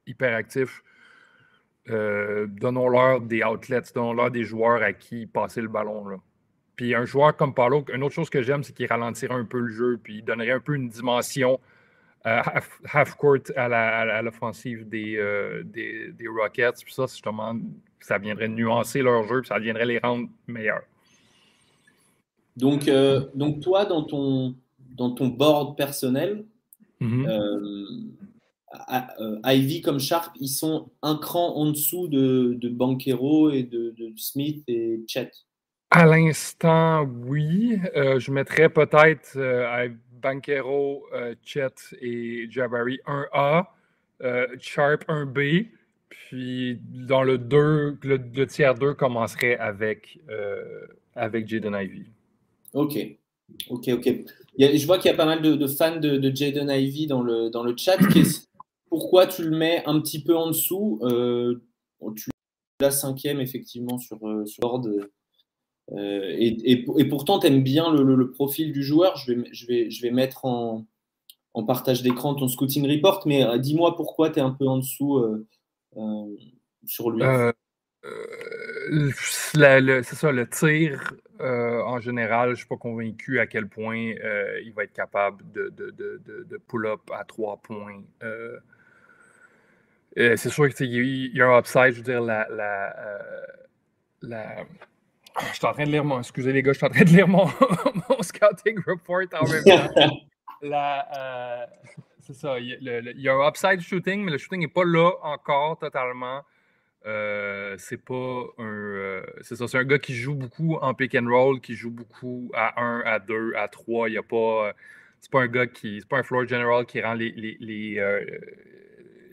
hyper actifs. donnons-leur des outlets, donnons-leur des joueurs à qui passer le ballon. Là. Puis un joueur comme Paulo, une autre chose que j'aime, c'est qu'il ralentirait un peu le jeu, puis il donnerait un peu une dimension euh, half-court à l'offensive euh, des, des, Rockets. Puis ça, justement, ça viendrait nuancer leur jeu, puis ça viendrait les rendre meilleurs. Donc, euh, donc toi, dans ton, dans ton board personnel, mm-hmm. Ivy comme Sharp, ils sont un cran en dessous de, de Banquero et de, de Smith et Chet. À l'instant, oui. je mettrais peut-être Banquero, euh, Chet et Jabari 1A, euh, Sharp 1B. Puis dans le 2, le, tiers 2 commencerait avec, euh, avec Jaden Ivy. Ok. Ok, ok. je vois qu'il y a pas mal de, fans de, Jaden Ivy dans le, dans le chat. pourquoi tu le mets un petit peu en dessous? Tu la cinquième, effectivement, sur, sur l'ordre euh, et, pourtant, tu aimes bien le, profil du joueur. Je vais, je vais, je vais mettre en, partage d'écran ton scouting report, mais euh, dis-moi pourquoi tu es un peu en dessous euh, sur lui. c'est ça, le tir, en général, je ne suis pas convaincu à quel point il va être capable de, de, pull-up à trois points. c'est sûr qu'il y a un upside, je veux dire, la, la je suis en train de lire mon. Excusez les gars, je suis en train de lire mon, scouting report en même temps. Euh, c'est ça. Il y, a un upside shooting, mais le shooting n'est pas là encore totalement. Euh, c'est pas un. Euh, c'est ça. C'est un gars qui joue beaucoup en pick and roll, qui joue beaucoup à 1, à 2, à 3. Il y a pas. c'est pas un gars qui. C'est pas un floor general qui rend les, les, les,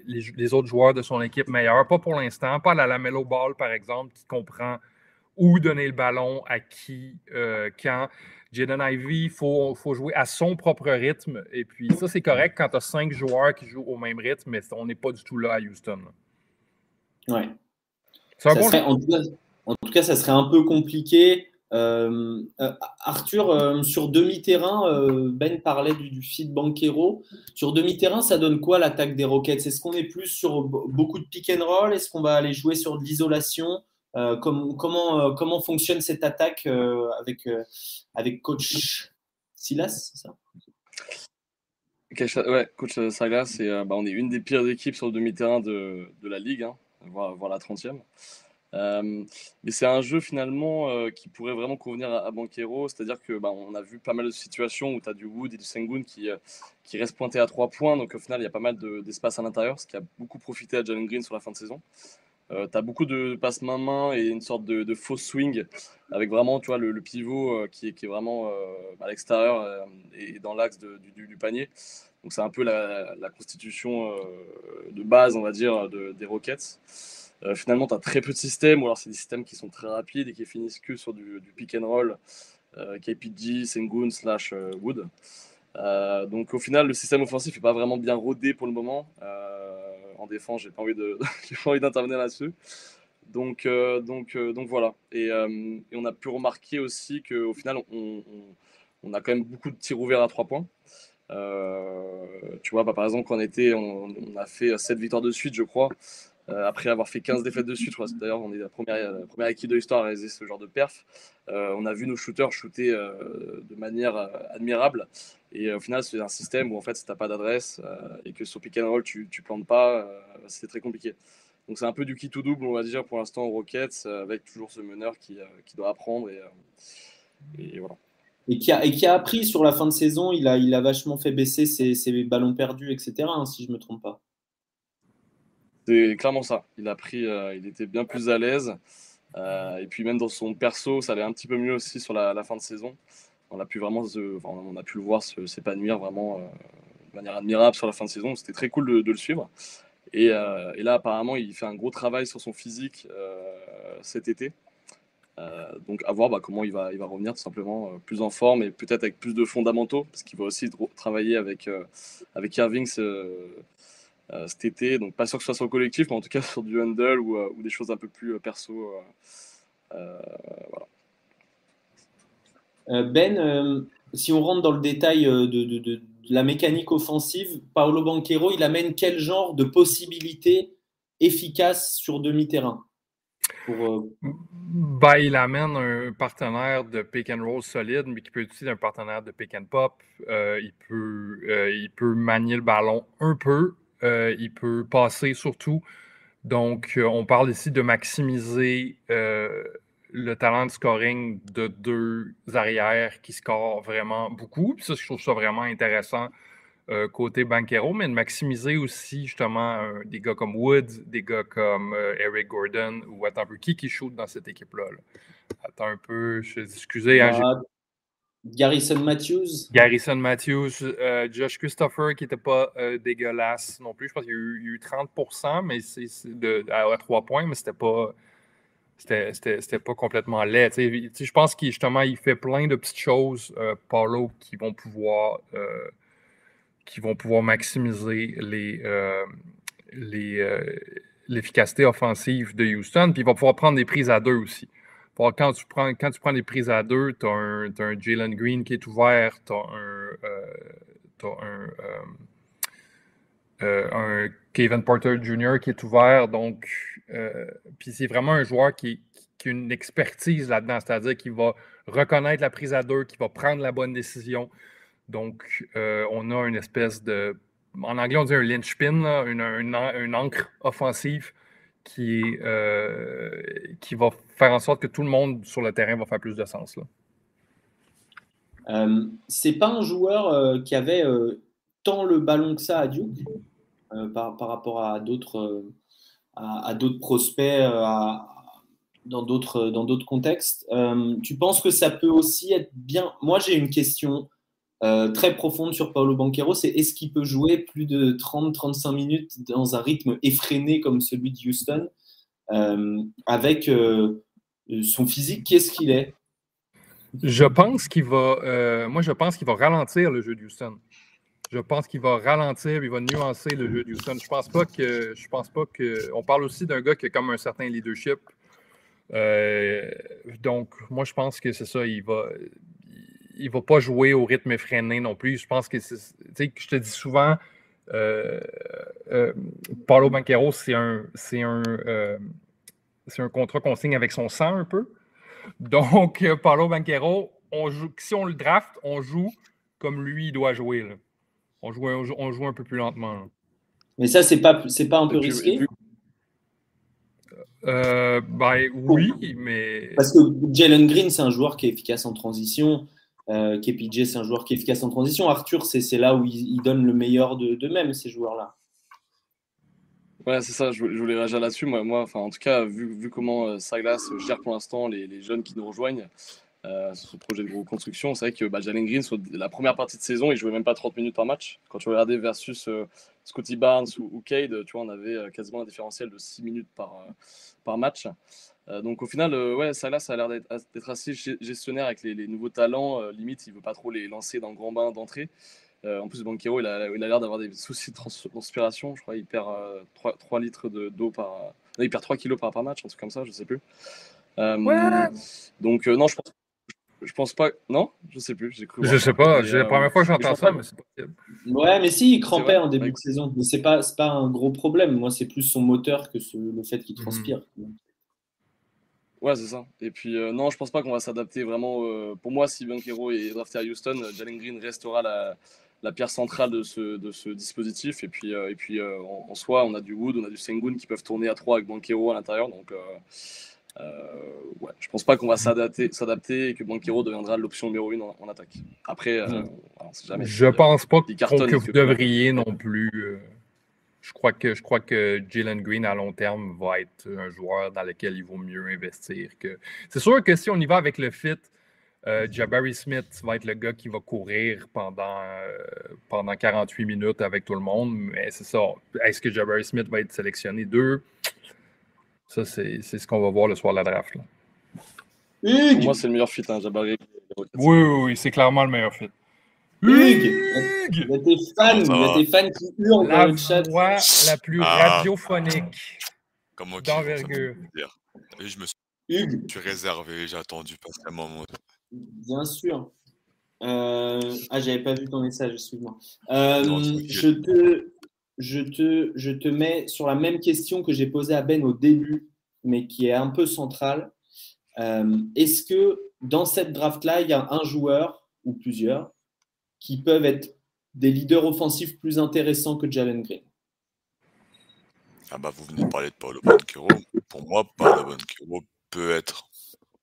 les, autres joueurs de son équipe meilleurs. Pas pour l'instant. Pas à la Mellow Ball, par exemple, qui comprend où donner le ballon à qui, euh, quand. Jaden Ivy, il faut, faut, jouer à son propre rythme. Et puis ça, c'est correct quand tu as cinq joueurs qui jouent au même rythme, mais on n'est pas du tout là à Houston. Ouais. en, tout cas, ça serait un peu compliqué. Euh, euh, Arthur, sur demi-terrain, Ben parlait du, du feed Banquero. Sur demi-terrain, ça donne quoi l'attaque des Rockets? Est-ce qu'on est plus sur beaucoup de pick and roll? Est-ce qu'on va aller jouer sur de l'isolation? Euh, comment, euh, comment fonctionne cette attaque euh, avec, coach Silas, Ouais, coach Silas, bah, on est une des pires équipes sur le demi-terrain de, la ligue, hein, voire, la 30e. mais c'est un jeu finalement qui pourrait vraiment convenir à, Banquero, c'est-à-dire que bah, on a vu pas mal de situations où tu as du Wood et du Sengun qui, restent pointés à trois points, donc au final il y a pas mal d'espace à l'intérieur, ce qui a beaucoup profité à Jalen Green sur la fin de saison. Euh, tu as beaucoup de passes main-main et une sorte de, faux swing avec vraiment tu vois, le, pivot euh, qui, est, vraiment euh, à l'extérieur et dans l'axe du, panier. Donc c'est un peu la, constitution de base, on va dire, des Rockets. finalement, tu as très peu de systèmes, ou alors c'est des systèmes qui sont très rapides et qui finissent que sur du, pick and roll, KPG, Sengun slash Wood. donc au final, le système offensif n'est pas vraiment bien rodé pour le moment en défense, j'ai pas envie pas envie d'intervenir là-dessus. Donc, euh, donc, euh, donc voilà. Euh, et, on a pu remarquer aussi qu'au final, on, on, a quand même beaucoup de tirs ouverts à trois points. tu vois, bah, par exemple, quand on était, on, on, a fait 7 victoires de suite, je crois. Après avoir fait 15 défaites de suite, d'ailleurs on est la première, équipe de l'histoire à réaliser ce genre de perf. on a vu nos shooters shooter de manière admirable. Et au final, c'est un système où en fait, si tu n'as pas d'adresse euh, et que sur pick and roll, tu ne plantes pas, euh, c'est très compliqué. Donc c'est un peu du qui tout double, on va dire, pour l'instant aux Rockets, euh, avec toujours ce meneur qui, doit apprendre. Et, voilà. et qui, a, appris sur la fin de saison. Il a, vachement fait baisser ses, ses ballons perdus, etc., hein, si je ne me trompe pas. C'est clairement ça. Il a pris, euh, il était bien plus à l'aise. Euh, et puis même dans son perso, ça allait un petit peu mieux aussi sur la, fin de saison. On a pu vraiment, on a pu le voir s'épanouir vraiment euh, de manière admirable sur la fin de saison. C'était très cool de, le suivre. Et, et, là, apparemment, il fait un gros travail sur son physique cet été. Donc à voir bah, comment il va, il va revenir tout simplement plus en forme et peut-être avec plus de fondamentaux parce qu'il va aussi travailler avec, avec Irving cet été. Donc pas sûr que ce soit sur le collectif, mais en tout cas sur du handle ou, ou des choses un peu plus perso. voilà. Ben, si on rentre dans le détail de, de, de, la mécanique offensive, Paolo Banquero, il amène quel genre de possibilités efficaces sur demi-terrain pour, ben, il amène un partenaire de pick and roll solide, mais qui peut être aussi un partenaire de pick and pop. Euh, il, peut, euh, il peut manier le ballon un peu. Euh, il peut passer surtout. Donc, on parle ici de maximiser le talent de scoring de deux arrières qui scorent vraiment beaucoup. Puis ça, je trouve ça vraiment intéressant euh, côté Banquero, mais de maximiser aussi justement des gars comme Woods, des gars comme euh, Eric Gordon ou attends un peu qui qui shoot dans cette équipe-là. Attends un peu, je suis excusez. Hein, Garrison Matthews? Garrison Matthews, euh, Josh Christopher qui n'était pas dégueulasse non plus. Je pense qu'il y a eu, 30%, mais c'est à, 3 points, mais c'était pas. Pas complètement laid. je pense qu'il il fait plein de petites choses, Paulo, qui vont pouvoir maximiser euh, euh, l'efficacité offensive de Houston. Puis il va pouvoir prendre des prises à deux aussi. Quand tu prends, quand tu prends des prises à deux, tu as un, Jalen Green qui est ouvert, tu as un, euh, un, Kevin Porter Jr. qui est ouvert. Donc, puis c'est vraiment un joueur qui, a une expertise là-dedans, c'est-à-dire qu'il va reconnaître la prise à deux, qui va prendre la bonne décision. Donc, euh, on a une espèce de. En anglais, on dit un linchpin, une, une, encre offensive qui, euh, qui va faire en sorte que tout le monde sur le terrain va faire plus de sens. Là. Euh, c'est pas un joueur euh, qui avait tant le ballon que ça à Duke par, par, rapport à d'autres à, d'autres prospects dans d'autres dans d'autres contextes. tu penses que ça peut aussi être bien Moi, j'ai une question euh, très profonde sur Paolo Banquero, c'est est-ce qu'il peut jouer plus de 30-35 minutes dans un rythme effréné comme celui de Houston euh, avec euh, son physique, qu'est-ce qu'il est? Je pense qu'il va, moi je pense qu'il va ralentir le jeu de Houston. Je pense qu'il va ralentir, il va nuancer le jeu de Houston. Je pense pas que, je pense pas que, on parle aussi d'un gars qui a comme un certain leadership. donc, moi, je pense que c'est ça. Il va, il ne va pas jouer au rythme effréné non plus. Je pense que, tu sais, je te dis souvent, euh, euh, Paulo Banquero, c'est un, c'est un, euh, c'est un contrat qu'on signe avec son sang un peu. Donc, Paulo Banquero, on joue, si on le draft, on joue comme lui il doit jouer. On, joue, on, joue, un peu plus lentement. Mais ça, c'est pas, c'est pas un peu risqué? ben, oui, mais. Parce que Jalen Green, c'est un joueur qui est efficace en transition. Euh, c'est un joueur qui est efficace en transition. Arthur, c'est là où il, donne le meilleur d'eux-mêmes, de ces joueurs-là. Ouais, c'est ça, je, voulais réagir là-dessus. Moi, moi en tout cas, vu, vu comment euh, Saglas gère pour l'instant les, les, jeunes qui nous rejoignent euh, sur ce projet de construction, c'est vrai que bah, Jalen Green, la première partie de saison, il jouait même pas 30 minutes par match. Quand tu regardais versus euh, Scotty Barnes ou, ou, Cade, tu vois, on avait euh, quasiment un différentiel de 6 minutes par, par match. Euh, donc au final, euh, ouais, ça là, ça a l'air d'être assez gestionnaire avec les, nouveaux talents. Euh, limite, il veut pas trop les lancer dans le grand bain d'entrée. en plus, Banquero, il a l'air d'avoir des soucis de transpiration. Je crois qu'il perd 3, litres d'eau par. il perd 3 kilos par, match, un truc comme ça, je sais plus. Donc non, je pense je pense pas. Non Je sais plus. je sais pas. C'est la première fois que j'entends ça, mais c'est pas Ouais, mais si, il crampait en début de saison. Mais c'est pas, pas un gros problème. Moi, c'est plus son moteur que le fait qu'il mhm. transpire. Ouais, c'est ça. Et puis, euh, non, je pense pas qu'on va s'adapter vraiment. Euh, pour moi, si Banquero est drafté à Houston, euh, Jalen Green restera la, la, pierre centrale de ce, de ce dispositif. Et puis, et puis en, soi, on a du Wood, on a du Sengun qui peuvent tourner à 3 avec Banquero à l'intérieur. Donc, ouais, je pense pas qu'on va s'adapter, s'adapter et que Banquero deviendra l'option numéro une en, attaque. Après, mm. jamais. Je pense pas que vous devriez non plus. Je crois que je crois que Jalen Green à long terme va être un joueur dans lequel il vaut mieux investir. Que... C'est sûr que si on y va avec le fit, euh, Jabari Smith va être le gars qui va courir pendant, euh, pendant 48 minutes avec tout le monde. Mais c'est ça. Est-ce que Jabari Smith va être sélectionné? Deux? Ça, c'est, ce qu'on va voir le soir de la draft. Là. Pour moi, c'est le meilleur fit, hein, Jabari. Oui, oui, oui, c'est clairement le meilleur fit. Hugues Il y a des fans, il y a des fans qui hurlent la dans le chat. voix la plus ah. radiophonique d'envergure. Je me suis, Hugues. je suis réservé, j'ai attendu patiemment mon Bien sûr. Euh... Ah, j'avais pas vu ton message, excuse-moi. Euh, je, te, je, te, je te mets sur la même question que j'ai posée à Ben au début, mais qui est un peu centrale. Euh, est-ce que dans cette draft-là, il y a un joueur ou plusieurs qui peuvent être des leaders offensifs plus intéressants que Jalen Green ah bah, Vous venez de parler de Paolo Banquero. Pour moi, Paolo Banquero peut être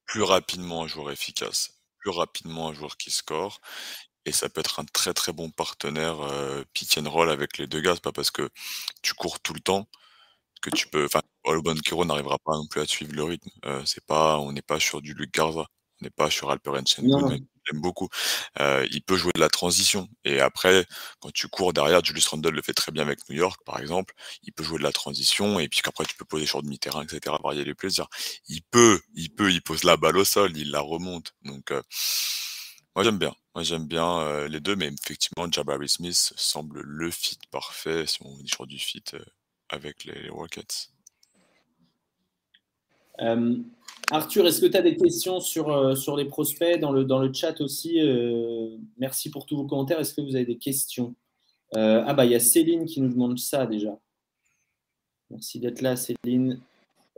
plus rapidement un joueur efficace, plus rapidement un joueur qui score. Et ça peut être un très très bon partenaire euh, pitch and roll avec les deux gars. pas parce que tu cours tout le temps que tu peux. Enfin, Paolo Banquero n'arrivera pas non plus à suivre le rythme. Euh, c'est pas, on n'est pas sur du Luc Garza, on n'est pas sur Alperen Sengun, j'aime beaucoup. Euh, il peut jouer de la transition. Et après, quand tu cours derrière, Julius Randle le fait très bien avec New York, par exemple. Il peut jouer de la transition et puis qu'après tu peux poser sur demi-terrain, etc. Varier les plaisirs. Il peut, il peut, il pose la balle au sol, il la remonte. Donc, euh, moi j'aime bien. Moi j'aime bien euh, les deux, mais effectivement, Jabari Smith semble le fit parfait si on dit sur du fit avec les, les Rockets. Arthur, est-ce que tu as des questions sur, euh, sur les prospects dans le, chat aussi euh, Merci pour tous vos commentaires. Est-ce que vous avez des questions? Euh, Ah bah il y a Céline qui nous demande ça déjà. Merci d'être là Céline.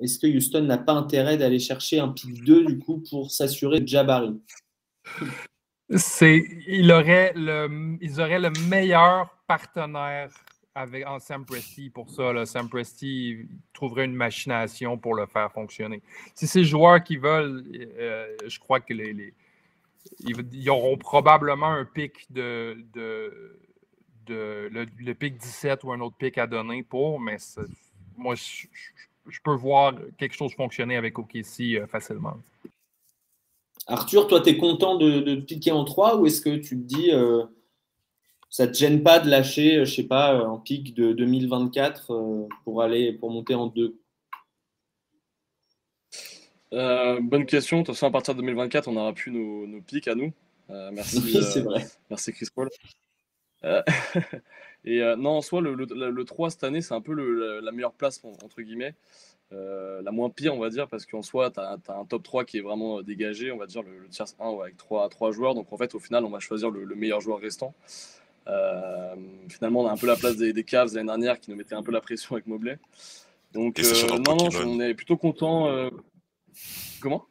Est-ce que Houston n'a pas intérêt d'aller chercher un pick 2 du coup pour s'assurer de Jabari? Il aurait le, ils auraient le meilleur partenaire avec, en Sam Presti pour ça. Là. Sam Presti trouverait une machination pour le faire fonctionner. Si ces joueurs qui veulent, euh, je crois que ils, auront probablement un pic de, le, pic 17 ou un autre pic à donner pour, mais moi, je, peux voir quelque chose fonctionner avec OKC euh, facilement. Arthur, toi, tu es content de, de, piquer en 3 ou est-ce que tu te dis euh, ça te gêne pas de lâcher, euh, je sais pas, euh, un pic de 2024 euh, pour aller pour monter en 2 bonne question. De toute façon, à partir de 2024, on aura plus nos, nos pics à nous. merci, vrai. merci Chris Paul. et non, en soi, le, le, 3 cette année, c'est un peu la meilleure place, entre guillemets. la moins pire, on va dire, parce qu'en soi, tu as, un top 3 qui est vraiment dégagé, on va dire le, tiers 1 avec 3, 3 joueurs. Donc en fait, au final, on va choisir le, meilleur joueur restant. Euh, finalement, on a un peu la place des, des Cavs l'année dernière qui nous mettait un peu la pression avec Mobley. Donc, euh, non, non, on est plutôt content. Euh, comment?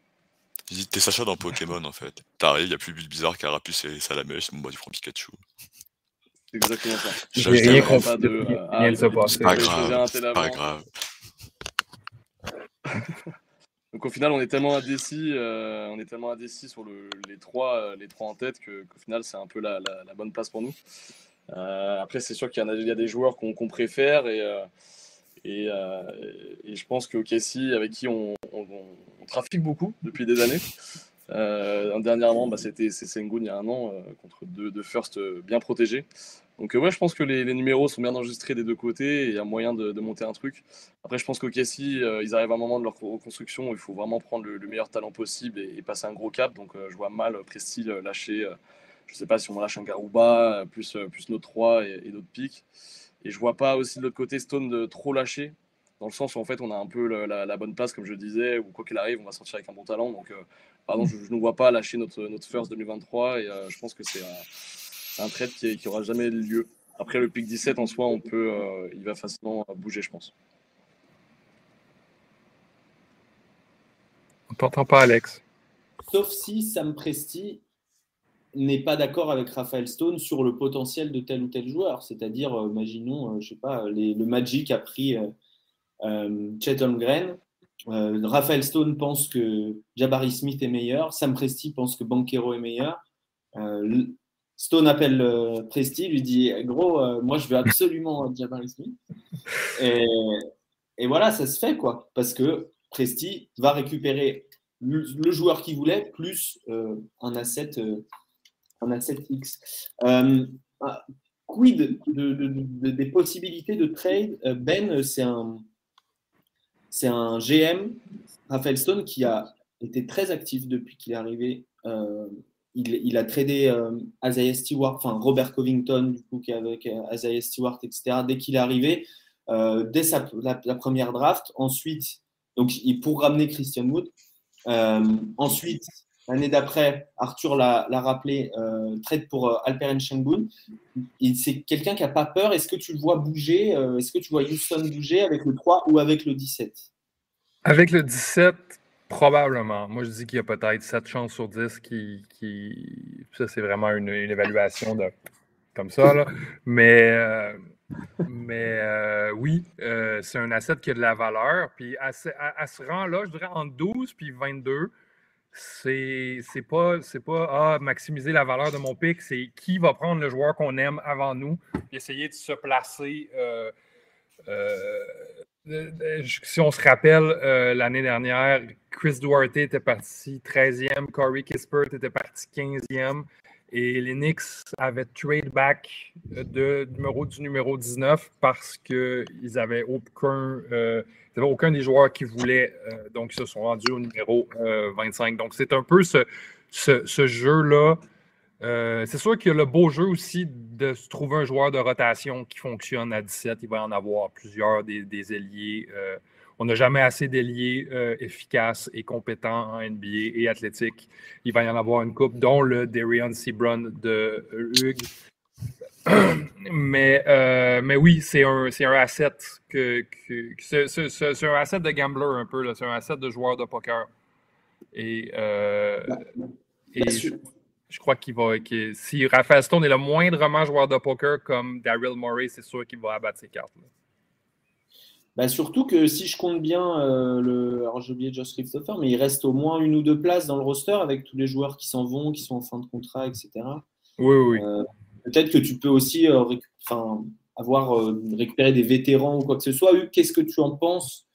T'es Sacha dans Pokémon en fait. T'arrives, il n'y a plus de bizarre, Carapuce et Salamèche, bon bah tu prends Pikachu. C'est exactement ça. J'ai rien compris. C'est pas grave. C'est pas grave. Donc au final, on est tellement indécis, euh, on est tellement sur les trois, euh, les trois en tête que qu'au final, c'est un peu la, bonne place pour nous. Euh, après, c'est sûr qu'il y, a des joueurs qu'on préfère et, et, je pense que Casey, avec qui on, trafique beaucoup depuis des années. Dernièrement, bah, c'était Sengun il y a un an contre deux, deux first bien protégés. Donc, euh, ouais, je pense que les, numéros sont bien enregistrés des deux côtés et il y a moyen de, monter un truc. Après, je pense qu'au Casey, euh, ils arrivent à un moment de leur reconstruction où il faut vraiment prendre le, meilleur talent possible et, passer un gros cap. Donc, euh, je vois mal Presti lâcher, je ne sais pas si on lâche un Garouba, plus, plus nos 3 et, d'autres pics. Et je vois pas aussi de l'autre côté Stone de trop lâcher, dans le sens où en fait on a un peu la, bonne place, comme je disais, ou quoi qu'il arrive, on va sortir avec un bon talent. Donc, pardon, je, ne vois pas lâcher notre, notre first 2023 et je pense que c'est c'est un trade qui, qui aura jamais lieu. Après le pic 17 en soi, on peut, euh, il va facilement bouger, je pense. On t'entend pas, Alex. Sauf si Sam Presti n'est pas d'accord avec Raphaël Stone sur le potentiel de tel ou tel joueur. C'est-à-dire, euh, imaginons, euh, je sais pas, le Magic a pris Chet Holmgren. Raphaël Stone pense que Jabari Smith est meilleur. Sam Presti pense que Banquero est meilleur. Stone appelle Presti, lui dit Gros, moi je veux absolument Jabari Smith. Et, voilà, ça se fait quoi. Parce que Presti va récupérer le, joueur qu'il voulait plus un asset un asset X. Euh, quid des possibilités de trade euh, Ben, c'est un, c'est un GM, Raphaël Stone, qui a été très actif depuis qu'il est arrivé. Euh, il, a tradé euh, Stewart, enfin Robert Covington, du coup, qui est avec Isaiah Stewart, etc., dès qu'il est arrivé, dès la, première draft. Ensuite, donc, pour ramener Christian Wood. ensuite, L'année d'après, Arthur l'a rappelé, euh, trade pour euh, Alperen Shengun. C'est quelqu'un qui n'a pas peur. Est-ce que tu le vois bouger euh, Est-ce que tu vois Houston bouger avec le 3 ou avec le 17 Avec le 17, probablement. Moi, je dis qu'il y a peut-être 7 chances sur 10 qui. Ça, c'est vraiment une, évaluation de... comme ça. Là. Mais. Euh, mais oui, c'est un asset qui a de la valeur. Puis à, à ce rang-là, je dirais entre 12 puis 22, c'est pas c'est ah, maximiser la valeur de mon pic, c'est qui va prendre le joueur qu'on aime avant nous et essayer de se placer. Euh, euh, si on se rappelle, euh, l'année dernière, Chris Duarte était parti 13e, Corey Kispert était parti 15e et les Knicks avaient trade back de numéro du numéro 19 parce qu'ils n'avaient aucun avait aucun des joueurs qui voulaient, euh, donc ils se sont rendus au numéro 25. Euh, donc c'est un peu ce, jeu-là. Euh, c'est sûr qu'il y a le beau jeu aussi de se trouver un joueur de rotation qui fonctionne à 17. Il va y en avoir plusieurs des, des ailiers. On n'a jamais assez d'ailiers efficaces et compétents en NBA et athlétiques. Il va y en avoir une coupe, dont le Darian Seabron de Hugues, mais, euh, mais oui, c'est un, un asset c'est un asset de gambler un peu, c'est un asset de joueur de poker. Et, euh, je, crois qu'il va. si Raphaël Stone est le moindrement joueur de poker comme Daryl Morey, c'est sûr qu'il va abattre ses cartes. Bah, surtout que si je compte bien, euh, le... alors j'ai oublié Josh Christopher, mais il reste au moins une ou deux places dans le roster avec tous les joueurs qui s'en vont, qui sont en fin de contrat, etc. Oui, oui peut-être que tu peux aussi euh, avoir euh, récupéré des vétérans ou quoi que ce soit. Qu'est-ce que tu en penses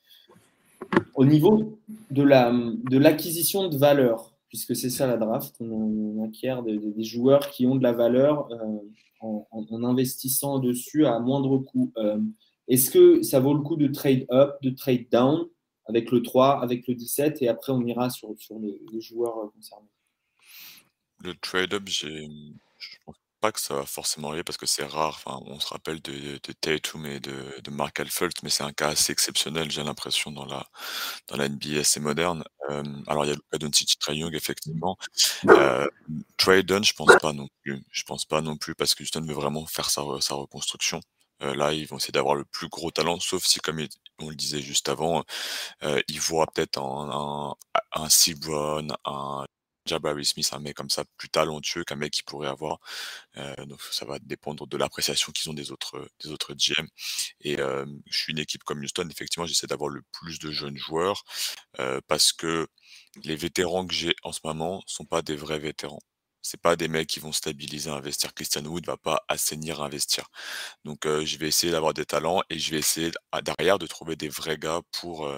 au niveau de l'acquisition la, de, de valeur? Puisque c'est ça la draft, on, acquiert des, joueurs qui ont de la valeur euh, en, investissant dessus à moindre coût. Est-ce que ça vaut le coup de trade up, de trade down avec le 3, avec le 17 et après on ira sur, les, joueurs concernés? Le trade up, j'ai pas que ça va forcément arriver parce que c'est rare. Enfin, on se rappelle de, de Tatum et de, de Mark Alfelt, mais c'est un cas assez exceptionnel, j'ai l'impression, dans la, NBA assez moderne. alors, il y a Luka Doncic, Trae Young, effectivement. Euh, Trade je pense pas non plus. Je pense pas non plus parce que Houston veut vraiment faire sa reconstruction. Là, ils vont essayer d'avoir le plus gros talent, sauf si, comme on le disait juste avant, ils voient peut-être un, un, un un Jabari Smith, un mec comme ça, plus talentueux qu'un mec qui pourrait avoir. Donc ça va dépendre de l'appréciation qu'ils ont des autres, des autres GM. Et je suis une équipe comme Houston, effectivement, j'essaie d'avoir le plus de jeunes joueurs parce que les vétérans que j'ai en ce moment sont pas des vrais vétérans. C'est pas des mecs qui vont stabiliser, investir. Christian Wood va pas assainir, investir. Donc je vais essayer d'avoir des talents et je vais essayer derrière de trouver des vrais gars pour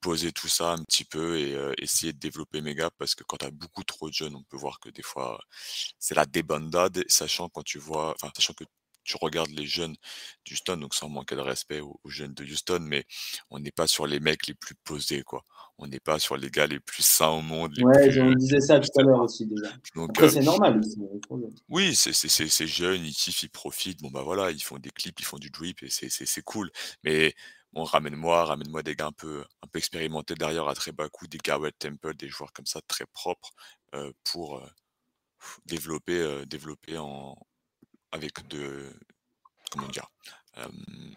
poser tout ça un petit peu et essayer de développer mes gars parce que quand tu as beaucoup trop de jeunes, on peut voir que des fois c'est la débandade, sachant quand tu vois, sachant que tu regardes les jeunes d'Houston, donc sans manquer de respect aux, jeunes de Houston, mais on n'est pas sur les mecs les plus posés, quoi. On n'est pas sur les gars les plus sains au monde. Les ouais, je disais ça tout à l'heure aussi déjà. Donc, c'est normal. Oui, c'est jeune, ils kiffent, ils profitent. Bon, bah voilà, ils font des clips, ils font du drip et c'est cool. Mais ramène-moi, ramène-moi des gars un peu, un peu expérimentés derrière à très bas coût, des Garrett Temple, des joueurs comme ça très propres pour développer, développer en, avec de, comment dire,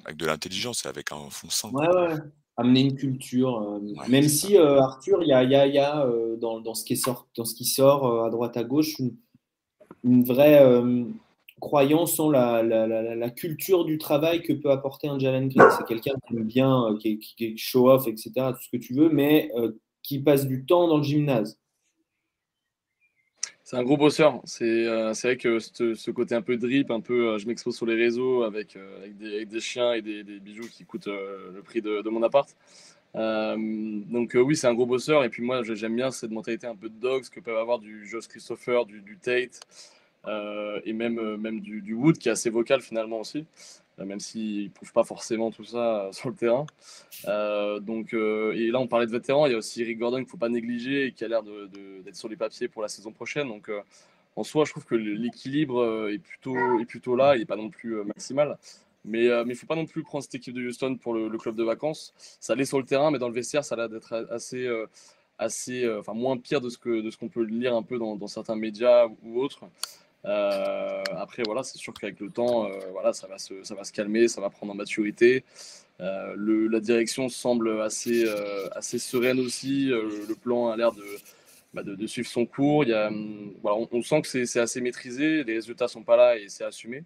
avec de l'intelligence et avec un fond sain. Ouais, ouais. Amener une culture. même si Arthur, il y a, y a, y a dans, dans, ce qui sort, dans ce qui sort à droite à gauche une, une vraie croyant sont la, la, la, culture du travail que peut apporter un Jalen Green. C'est quelqu'un qui aime bien, euh, qui, qui, show off, etc., tout ce que tu veux, mais euh, qui passe du temps dans le gymnase. C'est un gros bosseur. C'est euh, vrai que ce, côté un peu drip, un peu je m'expose sur les réseaux avec, avec, des, chiens et des, bijoux qui coûtent le prix de, mon appart. donc oui, c'est un gros bosseur. Et puis moi, j'aime bien cette mentalité un peu de dogs que peuvent avoir du Josh Christopher, du, Tate. Euh, et même, euh, même du, Wood qui est assez vocal finalement aussi, euh, même s'il ne prouve pas forcément tout ça sur le terrain. donc, et là, on parlait de vétérans, il y a aussi Eric Gordon qu'il ne faut pas négliger et qui a l'air d'être sur les papiers pour la saison prochaine. Donc, en soi, je trouve que l'équilibre est plutôt, là, il n'est pas non plus maximal. Mais il ne faut pas non plus prendre cette équipe de Houston pour le, club de vacances. Ça allait sur le terrain, mais dans le vestiaire, ça a l'air d'être assez, assez enfin, moins pire de ce qu'on de ce qu'on peut lire un peu dans certains médias ou autres. Euh, après, voilà, c'est sûr qu'avec le temps, euh, voilà, ça va, se, ça va se calmer, ça va prendre en maturité. Euh, la direction semble assez, assez sereine aussi. le plan a l'air de, bah, de, suivre son cours. Il y a, hum, voilà, on, sent que c'est assez maîtrisé, les résultats sont pas là et c'est assumé.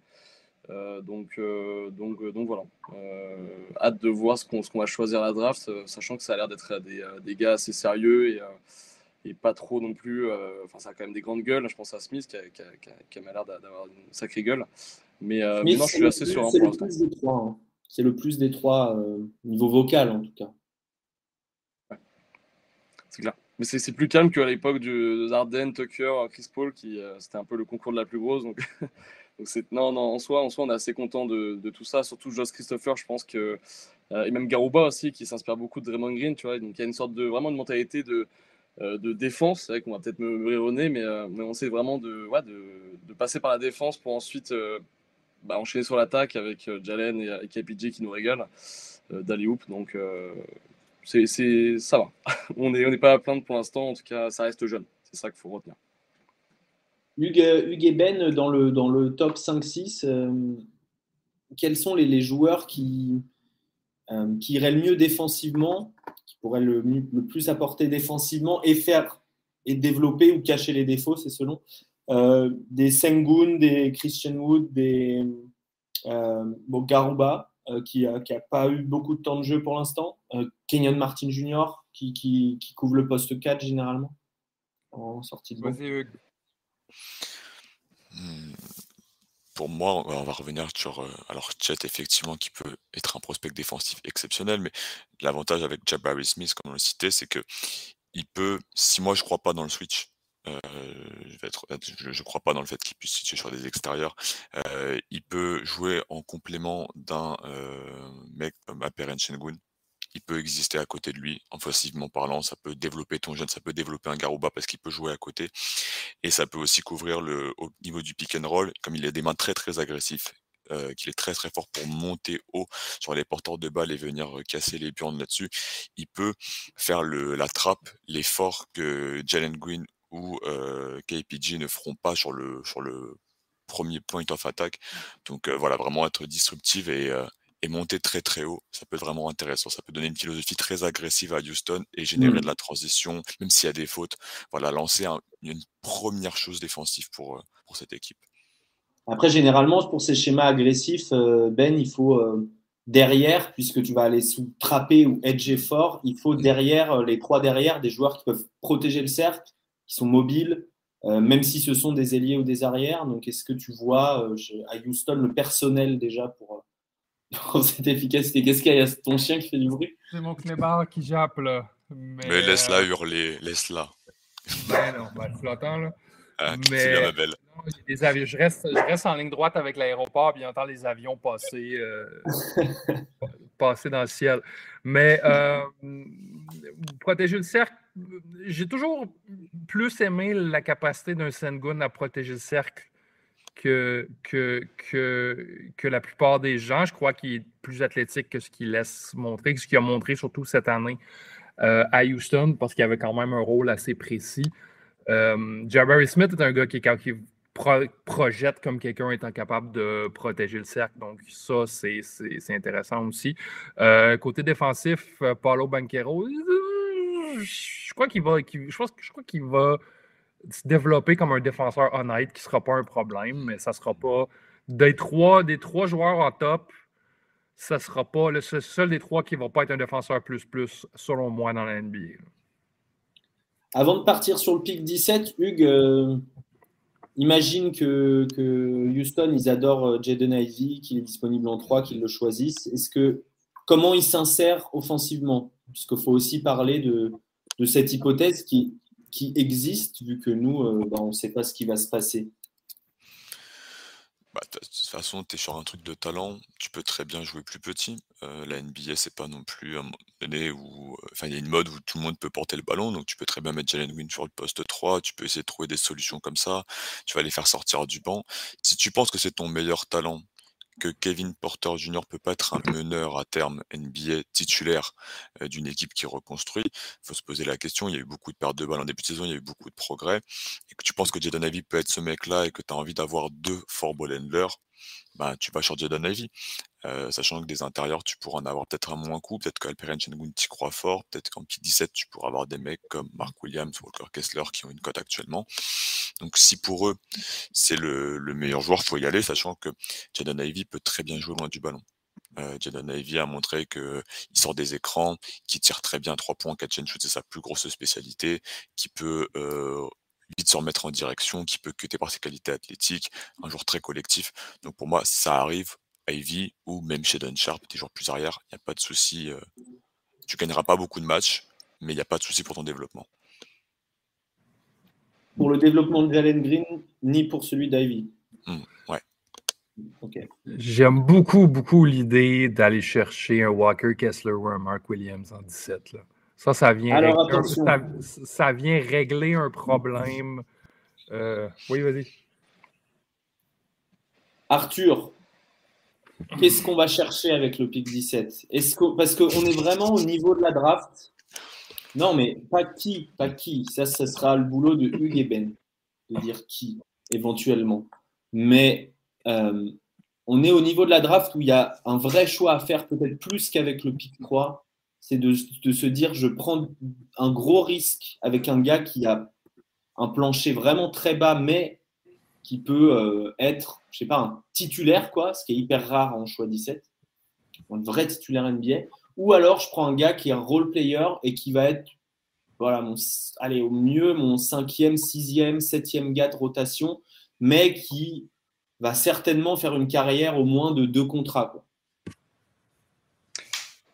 donc, donc, donc voilà. hâte de voir ce qu'on va choisir à la draft, sachant que ça a l'air d'être des, des, gars assez sérieux et et pas trop non plus. Euh, enfin, ça a quand même des grandes gueules. Je pense à Smith qui a, qui qui a, l'air d'avoir une sacrée gueule. Mais, euh, non, je suis assez sûr. C'est le, plus des trois. Hein. C'est le plus des trois, euh, niveau vocal en tout cas. Ouais. C'est clair. Mais c'est plus calme qu'à l'époque de Zarden, Tucker, Chris Paul, qui c'était un peu le concours de la plus grosse. Donc, donc non, non, en soi, en soi, on est assez content de, de tout ça. Surtout Josh Christopher, je pense que et même Garouba aussi, qui s'inspire beaucoup de Draymond Green, tu vois. Donc il y a une sorte de vraiment une mentalité de euh, de défense. C'est vrai qu'on va peut-être me, me mais, euh, mais, on sait vraiment de, passer par la défense pour ensuite euh, bah, enchaîner sur l'attaque avec Jalen et, et KPJ qui nous régalent d'Ali Hoop. Donc ça va. on n'est pas à plaindre pour l'instant. En tout cas, ça reste jeune. C'est ça qu'il faut retenir. Hugues, et Ben, dans le, top 5-6, quels sont les, les joueurs qui, qui iraient le mieux défensivement pourrait le, le, plus apporter défensivement et faire et développer ou cacher les défauts, c'est selon. Euh, des Sengun, des Christian Wood, des euh, bon, Garuba, euh, qui n'a qui a pas eu beaucoup de temps de jeu pour l'instant. Euh, Kenyon Martin Jr., qui, qui, qui, couvre le poste 4 généralement en sortie de pour moi, on va revenir sur euh, alors Chet, effectivement, qui peut être un prospect défensif exceptionnel, mais l'avantage avec Jabari Smith, comme on le citait, c'est que il peut, si moi je crois pas dans le switch, euh, je, je, crois pas dans le fait qu'il puisse switcher sur des extérieurs, euh, il peut jouer en complément d'un mec comme Aperen Shengun, il peut exister à côté de lui, offensivement parlant, ça peut développer ton jeune, ça peut développer un Garouba parce qu'il peut jouer à côté, et ça peut aussi couvrir le au niveau du pick and roll, comme il a des mains très très agressifs, euh, qu'il est très très fort pour monter haut sur les porteurs de balles et venir euh, casser les burnes là-dessus, il peut faire le, la trappe, l'effort que Jalen Green ou euh, KPG ne feront pas sur le sur le premier point of attack. Donc euh, voilà, vraiment être disruptive et euh, et monter très très haut, ça peut être vraiment intéressant. Ça peut donner une philosophie très agressive à Houston et générer mmh. de la transition, même s'il y a des fautes. Voilà, lancer un, une première chose défensive pour, euh, pour cette équipe. Après, généralement, pour ces schémas agressifs, euh, Ben, il faut euh, derrière, puisque tu vas aller sous trapper ou edger fort, il faut derrière, les trois derrière, des joueurs qui peuvent protéger le cercle, qui sont mobiles, même si ce sont des ailiers ou des arrières. Donc, est-ce que tu vois à Houston le personnel déjà pour cette efficacité. Qu'est-ce qu'il y a? Ton chien qui fait du bruit? C'est mon clébard qui jappe, là. Mais, Mais laisse-la euh... hurler, laisse-la. Ben non, ben, flottant, là. Ah, Mais la belle. Non, des avions. Je, reste, je reste en ligne droite avec l'aéroport, puis j'entends les avions passer, euh, passer dans le ciel. Mais euh, protéger le cercle, j'ai toujours plus aimé la capacité d'un Sengun à protéger le cercle que, que, que, que, la plupart des gens. Je crois qu'il est plus athlétique que ce qu'il laisse montrer, ce qu'il a montré surtout cette année euh, à Houston, parce qu'il avait quand même un rôle assez précis. Euh, Jabari Smith est un gars qui, qui projette comme quelqu'un étant capable de protéger le cercle. Donc, ça, c'est intéressant aussi. Euh, côté défensif, euh, Paulo Banquero, je crois qu'il va, je, pense, je crois qu'il va se développer comme un défenseur honnête qui ne sera pas un problème, mais ça ne sera pas des trois, des trois joueurs en top, ça sera pas le seul des trois qui ne va pas être un défenseur plus plus, selon moi, dans la NBA. Avant de partir sur le pic 17, Hugues, euh, imagine que, Houston, ils adorent euh, Jaden Ivey, qu'il est disponible en 3, qu'ils le choisissent. Est-ce que comment il s'insère offensivement? Puisqu'il faut aussi parler de, cette hypothèse qui, qui existe, vu que nous, euh, bah, on ne sait pas ce qui va se passer. Bah, de toute façon, tu es sur un truc de talent, tu peux très bien jouer plus petit. Euh, la NBA, c'est pas non plus un donné où. Enfin, il y a une mode où tout le monde peut porter le ballon, donc tu peux très bien mettre Jalen Green sur le poste 3, tu peux essayer de trouver des solutions comme ça, tu vas les faire sortir du banc. Si tu penses que c'est ton meilleur talent, que Kevin Porter Jr. peut pas être un meneur à terme NBA titulaire euh, d'une équipe qui reconstruit, il faut se poser la question. Il y a eu beaucoup de pertes de balles en début de saison, il y a eu beaucoup de progrès. Et que tu penses que Jaden Ivey peut être ce mec-là et que tu as envie d'avoir deux four ball handlers, bah, tu vas sur Jaden Ivey. Euh, sachant que des intérieurs, tu pourras en avoir peut-être un moins coup, peut-être qu'Alperen Chengun t'y croit fort, peut-être qu'en pick 17, tu pourras avoir des mecs comme Mark Williams ou Walker Kessler qui ont une cote actuellement. Donc si pour eux, c'est le, meilleur joueur, faut y aller, sachant que Jaden Ivey peut très bien jouer loin du ballon. Euh, Jaden Ivey a montré qu'il sort des écrans, qu'il tire très bien 3 points, catch and shoot, c'est sa plus grosse spécialité, qui peut euh, vite se remettre en direction, qui peut cuter par ses qualités athlétiques, un joueur très collectif. Donc pour moi, ça arrive Ivy ou même chez Sharp, des joueurs plus arrière, il n'y a pas de souci. Euh, tu gagneras pas beaucoup de matchs, mais il n'y a pas de souci pour ton développement. Pour le développement de Jalen Green, ni pour celui d'Ivy. Mmh, ouais. J'aime beaucoup, beaucoup l'idée d'aller chercher un Walker Kessler ou un Mark Williams en 17. Ça, ça vient, régler, ça, vient régler un problème. Euh, oui, vas-y. Arthur, Qu'est-ce qu'on va chercher avec le pick 17 Est-ce que, Parce qu'on est vraiment au niveau de la draft. Non, mais pas qui, pas qui. Ça, ce sera le boulot de Hugues et Ben, de dire qui, éventuellement. Mais euh, on est au niveau de la draft où il y a un vrai choix à faire, peut-être plus qu'avec le pick 3. C'est de se dire, je prends un gros risque avec un gars qui a un plancher vraiment très bas, mais qui peut euh, être, je sais pas, un titulaire, quoi, ce qui est hyper rare en choix 17, un vrai titulaire NBA. Ou alors, je prends un gars qui est un role player et qui va être, voilà, mon, allez, au mieux, mon cinquième, sixième, septième gars de rotation, mais qui va certainement faire une carrière au moins de deux contrats.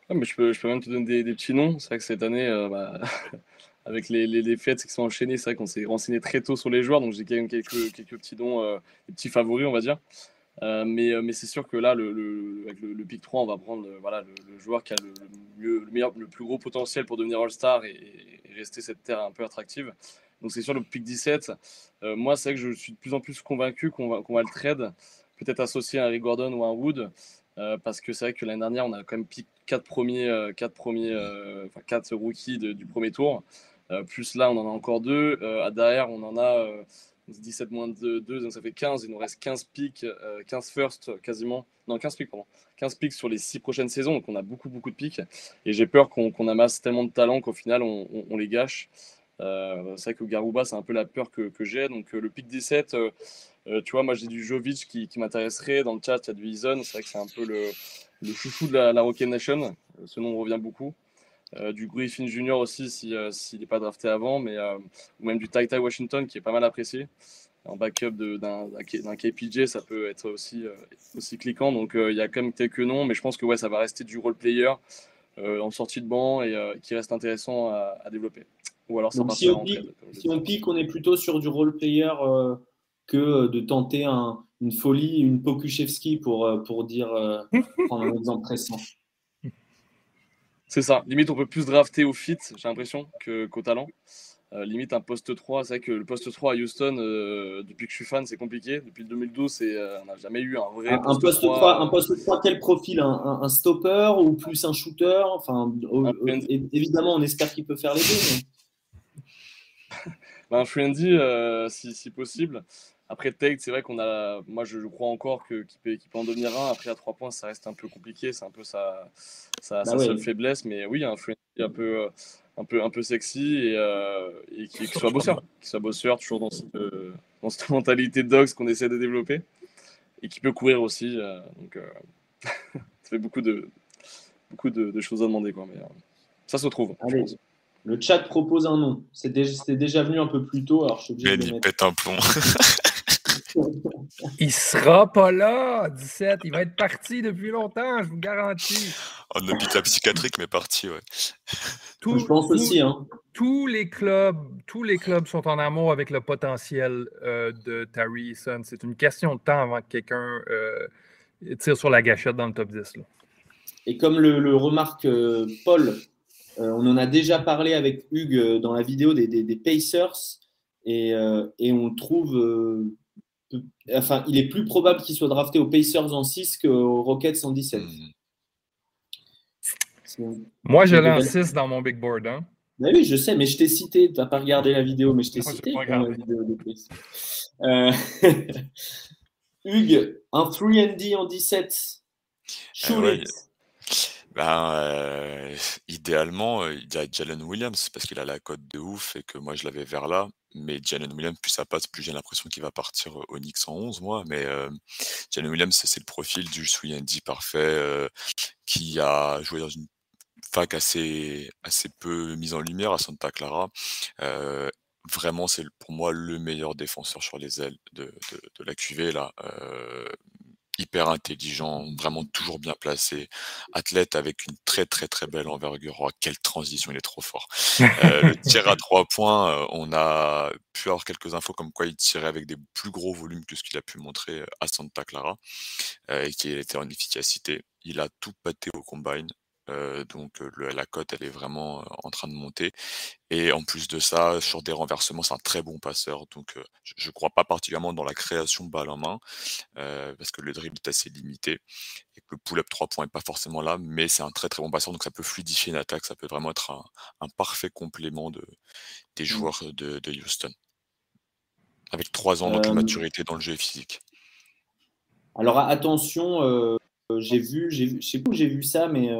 Ah, mais je, peux, je peux même te donner des, petits noms. C'est vrai que cette année, euh, bah, avec les, les, fêtes qui sont enchaînées, c'est vrai qu'on s'est renseigné très tôt sur les joueurs, donc j'ai quand même quelques, quelques petits dons, euh, petits favoris, on va dire. Euh, mais, euh, mais c'est sûr que là, le, le, avec le, pick 3, on va prendre voilà, le, joueur qui a le, mieux, le, meilleur, le plus gros potentiel pour devenir All-Star et, rester cette terre un peu attractive. Donc c'est sûr, le pick 17, moi, c'est vrai que je suis de plus en plus convaincu qu'on va, qu'on va le trade, peut-être associé à un Gordon ou à un Wood, parce que c'est vrai que l'année dernière, on a quand même pick 4 premiers, 4 premiers, 4 rookies du premier tour. Euh, plus là, on en a encore deux. Euh, derrière, on en a 17 euh, moins 2, donc ça fait 15. Il nous reste 15 pics, 15 first quasiment. Non, 15 pics, pardon. 15 pics sur les 6 prochaines saisons, donc on a beaucoup, beaucoup de pics. Et j'ai peur qu'on amasse tellement de talent qu'au final, on, les gâche. c'est vrai que Garouba, c'est un peu la peur que, j'ai. Donc le pic 17, tu vois, moi j'ai du Jovic qui, m'intéresserait. Dans le chat, il y a du Ison. C'est vrai que c'est un peu le, chouchou de la Rocket Nation. Ce nom revient beaucoup. Euh, du Griffin Junior aussi euh, s'il n'est pas drafté avant, mais, euh, ou même du Tai Tai Washington qui est pas mal apprécié. En backup d'un KPJ, ça peut être aussi, aussi cliquant. Donc il y a quand même quelques noms, mais je pense que ouais, ça va rester du role player en sortie de banc et qui reste intéressant à, développer. Ou alors ça si, on pique, si on pique, on est plutôt sur du role player que de tenter une folie, une Pokushevski pour, pour dire, prendre un exemple récent. C'est ça. Limite, on peut plus drafter au fit, j'ai l'impression, qu'au talent. Euh, limite, un poste 3, c'est vrai que le poste 3 à Houston, euh, depuis que je suis fan, c'est compliqué. Depuis le 2012, euh, on n'a jamais eu un vrai un, poste, 3. Un poste 3, quel profil? Un, stopper ou plus un shooter? Enfin, évidemment, on espère qu'il peut faire les deux. Ben, un friendly, si, si, possible. Après, Tate, c'est vrai qu'on a. Moi, je, crois encore qu'il peut, peut, en devenir un. Après, à trois points, ça reste un peu compliqué. C'est un peu sa, sa, bah seule faiblesse. Mais oui, un friendly un peu, un peu, un peu sexy et, euh, et qui, soit bosseur. Qui soit bosseur, toujours dans cette, euh, dans cette mentalité de dogs qu'on essaie de développer. et qui peut courir aussi. donc, ça fait beaucoup de, beaucoup de, choses à demander. Quoi, mais, ça se trouve. Le chat propose un nom. C'est déjà, déjà, venu un peu plus tôt. Alors je suis obligé de pète un plomb. il sera pas là, 17. Il va être parti depuis longtemps, je vous garantis. En hôpital psychiatrique, mais parti, ouais. je pense aussi. Hein. Tous les clubs, tous les clubs sont en amour avec le potentiel euh, de Tari Eason. C'est une question de temps avant que quelqu'un euh, tire sur la gâchette dans le top 10. Et comme le, remarque euh, Paul, on en a déjà parlé avec Hugues dans la vidéo des, Pacers. Et, et, on trouve enfin, il est plus probable qu'il soit drafté aux Pacers en 6 qu'aux Rockets en 17. Hmm. Moi, je l'ai en 6 dans mon big board. Hein. Ben oui, je sais, mais je t'ai cité. Tu n'as pas regardé la vidéo, mais je t'ai cité. euh... Hugues, un 3D en 17. Shoot ben, euh, idéalement, euh, il y a Jalen Williams parce qu'il a la cote de ouf et que moi je l'avais vers là. Mais Jalen Williams, plus ça passe, plus j'ai l'impression qu'il va partir au Knicks en 11, moi. Mais euh, Jalen Williams, c'est le profil du Swindy parfait qui a joué dans une fac assez, assez peu mise en lumière à Santa Clara. vraiment, c'est pour moi le meilleur défenseur sur les ailes de, de, de la QV. Là hyper intelligent, vraiment toujours bien placé, athlète avec une très très très belle envergure. Oh, quelle transition, il est trop fort. Euh, le tir à trois points, euh, on a pu avoir quelques infos comme quoi il tirait avec des plus gros volumes que ce qu'il a pu montrer à Santa Clara euh, et qu'il était en efficacité. Il a tout pâté au combine. Euh, donc la cote, elle est vraiment en train de monter. Et en plus de ça, sur des renversements, c'est un très bon passeur. Donc je ne crois pas particulièrement dans la création balle en main, parce que le dribble est assez limité et que le pull-up 3 points n'est pas forcément là, mais c'est un très très bon passeur. Donc ça peut fluidifier une attaque, ça peut vraiment être un, parfait complément de, des mmh. joueurs de, Houston. Avec 3 ans de maturité dans le jeu physique. Alors attention, j'ai vu, j'ai vu, je sais pas où j'ai vu ça, mais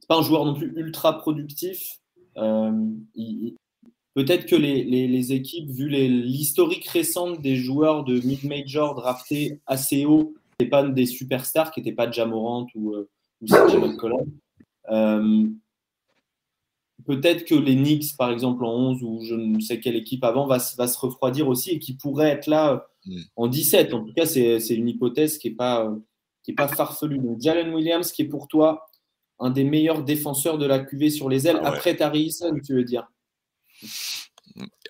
c'est pas un joueur non plus ultra productif. Euh, peut-être que les, équipes, vu l'historique récente des joueurs de mid-major draftés assez haut, et pas des superstars, qui n'étaient pas Jamorant ou, euh, ou euh, peut-être que les Knicks, par exemple, en 11 ou je ne sais quelle équipe avant, va, va se refroidir aussi et qui pourrait être là mm. en 17. En tout cas, c'est une hypothèse qui n'est pas, qui est pas farfelue. Donc, Jalen Williams, qui est pour toi un des meilleurs défenseurs de la QV sur les ailes, ah après Tari tu veux dire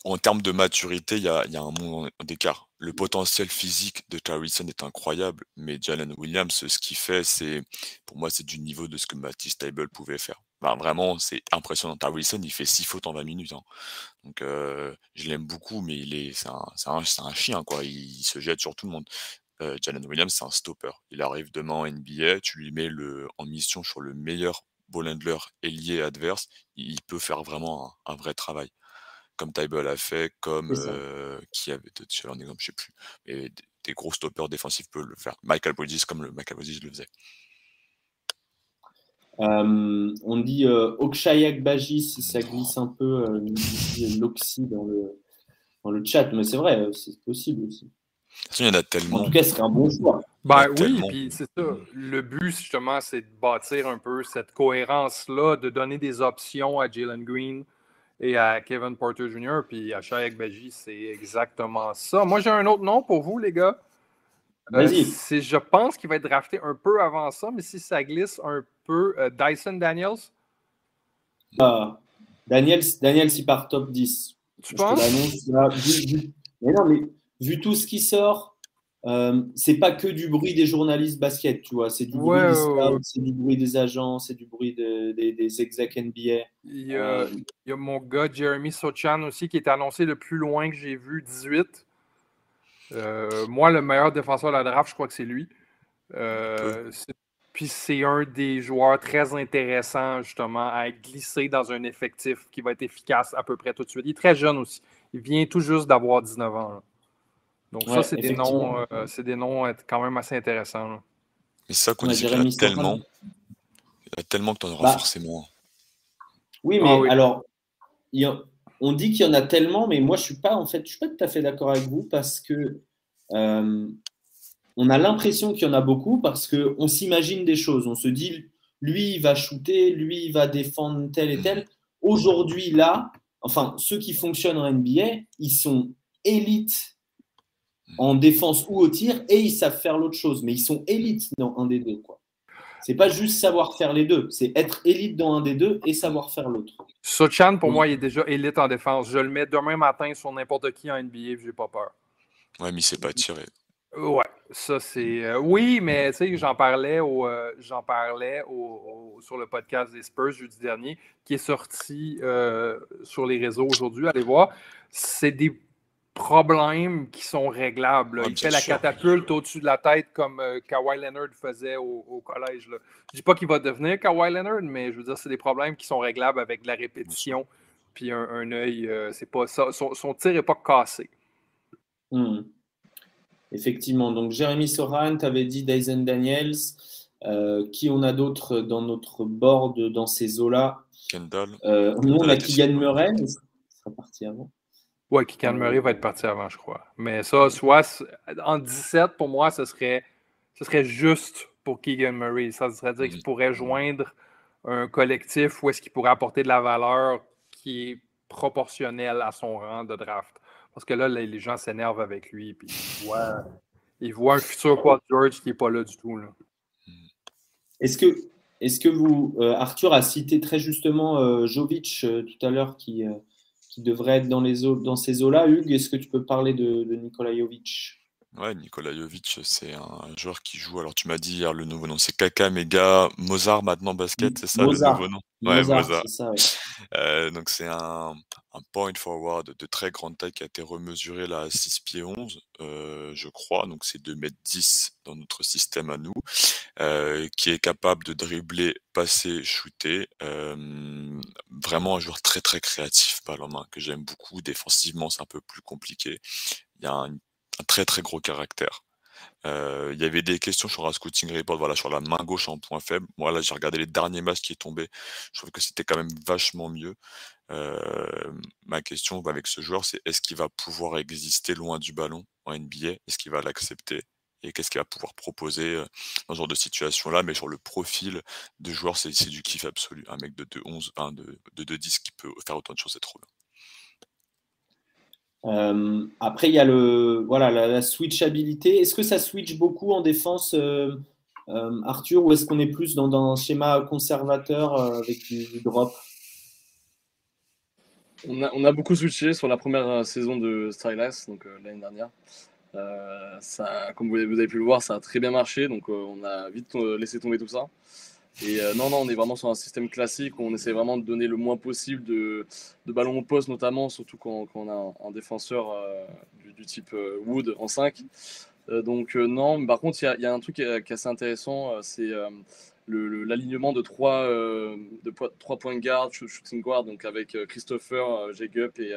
En termes de maturité, il y a, un monde d'écart. Le potentiel physique de Tarison est incroyable, mais Jalen Williams, ce qu'il fait, c'est pour moi, c'est du niveau de ce que Matisse Table pouvait faire. vraiment, c'est impressionnant. Tarison, il fait 6 fautes en 20 minutes. Hein. Donc, euh, je l'aime beaucoup, mais il est, c'est un, un, chien, quoi. il, se jette sur tout le monde. Euh, Jalen Williams, c'est un stopper. Il arrive demain en NBA, tu lui mets le, en mission sur le meilleur ball handler ailier adverse, il peut faire vraiment un, vrai travail. Comme Tyball a fait, comme euh, qui avait, je un exemple, je sais plus, mais des, gros stoppers défensifs peuvent le faire. Michael Bridges, comme le Michael Bridges le faisait. Euh, on dit euh, Okshayak Baji si ça glisse un peu, euh, l'oxy dans le, dans le chat, mais c'est vrai, c'est possible aussi. Il y en a tellement. En tout cas, c'est un bon choix. Ben oui, puis c'est ça. Le but, justement, c'est de bâtir un peu cette cohérence-là, de donner des options à Jalen Green et à Kevin Porter Jr. Puis à Shayak Baji, c'est exactement ça. Moi, j'ai un autre nom pour vous, les gars. Euh, je pense qu'il va être drafté un peu avant ça, mais si ça glisse un peu, euh, Dyson Daniels? Ah, Daniels, Daniels, il part top 10. Tu penses? mais non, mais vu tout ce qui sort, euh, c'est pas que du bruit des journalistes basket, tu vois. C'est du, bruit des scouts, c'est du bruit des agents, c'est du bruit des, des execs NBA. Il y, a, il y, a, mon gars Jeremy Sochan aussi qui est annoncé le plus loin que j'ai vu, 18. Euh, moi, le meilleur défenseur de la draft, je crois que c'est lui. Euh, puis c'est un des joueurs très intéressants, justement, à glisser dans un effectif qui va être efficace à peu près tout de suite. Il est très jeune aussi. Il vient tout juste d'avoir 19 ans. Donc, ça, c'est des, noms, euh, c'est des noms quand même assez intéressants. Mais ça qu'on dit tellement. Il y a tellement que tu en auras bah. forcément. Oui, mais ah alors, on dit qu'il y en a tellement, mais moi, je suis pas, en fait, je suis pas tout à fait d'accord avec vous parce que euh, on a l'impression qu'il y en a beaucoup parce qu'on s'imagine des choses. On se dit, lui, il va shooter, lui, il va défendre tel et tel. Aujourd'hui, là, enfin, ceux qui fonctionnent en NBA, ils sont élites en défense ou au tir et ils savent faire l'autre chose. Mais ils sont élites dans un des deux. Quoi. C'est pas juste savoir faire les deux, c'est être élite dans un des deux et savoir faire l'autre. Sochan, pour moi, il est déjà élite en défense. Je le mets demain matin sur n'importe qui en NBA, j'ai pas peur. Ouais, mais il s'est pas tiré. Ouais, ça c'est. Euh, oui, mais tu sais, j'en parlais, au, euh, j'en parlais au, sur le podcast des Spurs jeudi dernier, qui est sorti euh, sur les réseaux aujourd'hui. Allez voir. C'est des problèmes qui sont réglables. il fait la catapulte au-dessus de la tête comme Kawhi Leonard faisait au, collège. Là. Je dis pas qu'il va devenir Kawhi Leonard, mais je veux dire, c'est des problèmes qui sont réglables avec de la répétition. Puis un, œil, c'est pas ça. Son, tir n'est pas cassé. Hmm. Effectivement. Donc, Jérémy Soran, tu avais dit Dyson Daniels. Euh, qui on a d'autres dans notre board dans ces eaux-là? Kendall. Euh, nous, on a Kylian Murray. Il sera parti avant. Oui, Kylian Murray va être parti avant, je crois. Mais ça, soit en 17, pour moi, ce serait, ce serait juste pour Keegan Murray. Ça serait dire qu'il mm. pourrait joindre un collectif où est-ce qu'il pourrait apporter de la valeur qui est proportionnelle à son rang de draft. Parce que là, les gens s'énervent avec lui, puis ils voient, un futur Paul George qui n'est pas là du tout. Est-ce que, est que vous, euh, Arthur a cité très justement euh, Jovic euh, tout à l'heure qui, qui devrait être dans, les dans ces eaux-là Hugues, est-ce que tu peux parler de, de Nikola Jovic? Ouais, Nikola Jovic, c'est un joueur qui joue. Alors, tu m'as dit hier le nouveau nom, c'est Kaka Mega Mozart maintenant basket, c'est ça le nouveau nom? Ouais, Mozart. Ça, euh, donc, c'est un, un, point forward de très grande taille qui a été remesuré là à 6 pieds 11, euh, je crois. Donc, c'est 2 mètres 10 dans notre système à nous, euh, qui est capable de dribbler, passer, shooter. vraiment un joueur très très créatif, par main, que j'aime beaucoup. Défensivement, c'est un peu plus compliqué. Il y a un très très gros caractère. Euh, il y avait des questions sur un scouting report, voilà, sur la main gauche en point faible. Moi, là, j'ai regardé les derniers matchs qui est tombé. Je trouve que c'était quand même vachement mieux. Ma question avec ce joueur, c'est est-ce qu'il va pouvoir exister loin du ballon en NBA Est-ce qu'il va l'accepter? Et qu'est-ce qu'il va pouvoir proposer dans ce genre de situation-là? Mais sur le profil de joueur, c'est du kiff absolu. Un mec de 2-11, de, de 2-10 qui peut faire autant de choses, c'est trop bien. Après, il y a le, voilà, la, switchabilité. Est-ce que ça switch beaucoup en défense, Arthur, ou est-ce qu'on est plus dans, un schéma conservateur avec du, drop? On a, beaucoup switché sur la première saison de Stylus, donc l'année dernière. ça, comme vous avez pu le voir, ça a très bien marché, donc on a vite laissé tomber tout ça. Et euh, non, non, on est vraiment sur un système classique où on essaie vraiment de donner le moins possible de, ballons au poste, notamment, surtout quand, on a un, défenseur euh, du, type euh, Wood en 5. Donc, non, par contre, il y, a un truc qui est, assez intéressant, c'est l'alignement de trois, de trois points de garde, shooting guard, donc avec Christopher, Jagup et,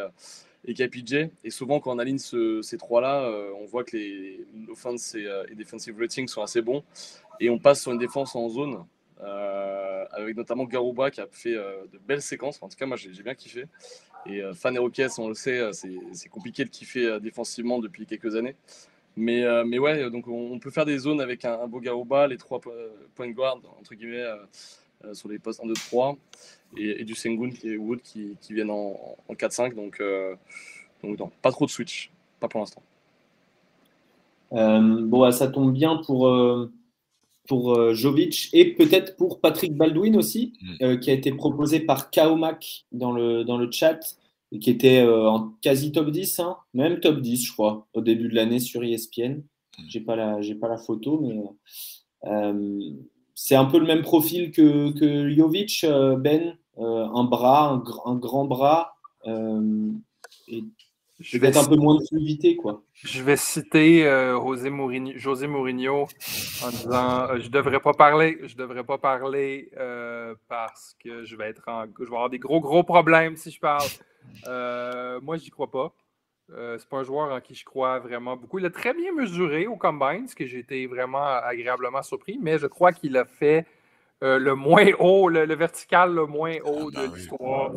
et KPJ. Et souvent, quand on aligne ces trois-là, on voit que les offense et, et defensive ratings sont assez bons. Et on passe sur une défense en zone euh, avec notamment Garouba qui a fait euh, de belles séquences. En tout cas, moi, j'ai bien kiffé. Et euh, fan Rockets, on le sait, c'est compliqué de kiffer défensivement depuis quelques années. Mais, mais ouais, donc on, peut faire des zones avec un, beau Garouba, les trois points de guard, entre guillemets, sur les postes 1, 2, 3, et, du Sengun et Wood qui, qui viennent en, 4-5. Donc, donc non, pas trop de switch, pas pour l'instant. bon, ça tombe bien pour pour euh, Jovic et peut-être pour Patrick Baldwin aussi, mm. euh, qui a été proposé par Kaomak dans le, dans le chat et qui était euh, en quasi top 10, hein, même top 10, je crois, au début de l'année sur ESPN. Mm. J'ai pas la, j'ai pas la photo, mais c'est un peu le même profil que, que Jovic, Ben, un bras, un, grand bras. et je vais être un peu moins de fluidité, quoi. Je vais citer euh, José, Mourinho, en disant euh, je devrais pas parler, je devrais pas parler euh, parce que je vais être je vais avoir des gros gros problèmes si je parle. moi, j'y crois pas. c'est pas un joueur en qui je crois vraiment beaucoup. Il a très bien mesuré au combine, ce que j'ai été vraiment agréablement surpris, mais je crois qu'il a fait le moins haut, le, vertical le moins haut ah, de ben l'histoire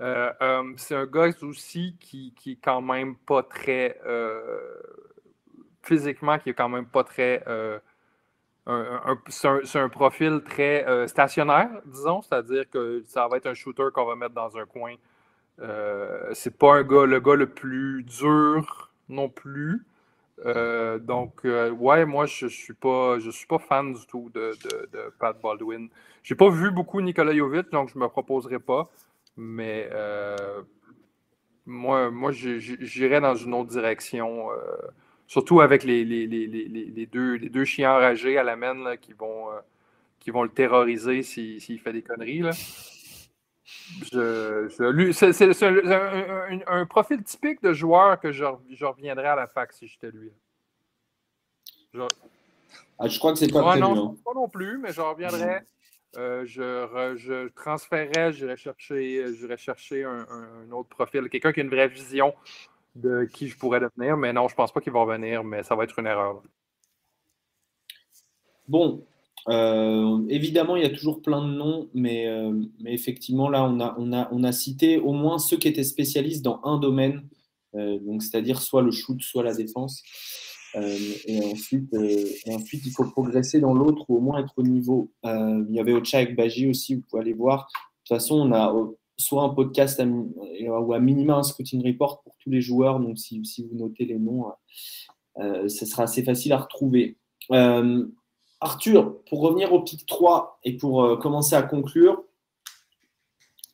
euh, euh, c'est un gars aussi qui, est quand même pas très. Euh, physiquement qui est quand même pas très. C'est un, profil très stationnaire, disons, c'est-à-dire que ça va être un shooter qu'on va mettre dans un coin. C'est pas un gars, le gars le plus dur non plus. Donc, ouais, moi, je suis, pas, je suis pas fan du tout de, Pat Baldwin. J'ai pas vu beaucoup Nikola Jovic, donc je me proposerai pas. Mais moi, moi j'irais dans une autre direction. Surtout avec les, les, deux, les deux chiens enragés à la main qui, vont, euh, qui vont le terroriser s'il fait des conneries. Là. c'est un, profil typique de joueur que je, je reviendrai à la fac si j'étais lui. Je, ah, je crois que c'est pas ouais, non, pas non plus, mais je reviendrai. Euh, je, je transférerais, j'irais chercher, chercher un, autre profil, quelqu'un qui a une vraie vision de qui je pourrais devenir, mais non, je pense pas qu'il va revenir, mais ça va être une erreur. Bon, euh, évidemment, il y a toujours plein de noms, mais, euh, effectivement, là, on a, on, a, cité au moins ceux qui étaient spécialistes dans un domaine, donc c'est-à-dire soit le shoot, soit la défense. Et, ensuite, et ensuite, il faut progresser dans l'autre ou au moins être au niveau. il y avait Ocha avec Baji aussi, vous pouvez aller voir. De toute façon, on a soit un podcast ou à minima un scouting report pour tous les joueurs. Donc, si, vous notez les noms, euh, ce sera assez facile à retrouver. Euh, Arthur, pour revenir au pic 3 et pour euh, commencer à conclure,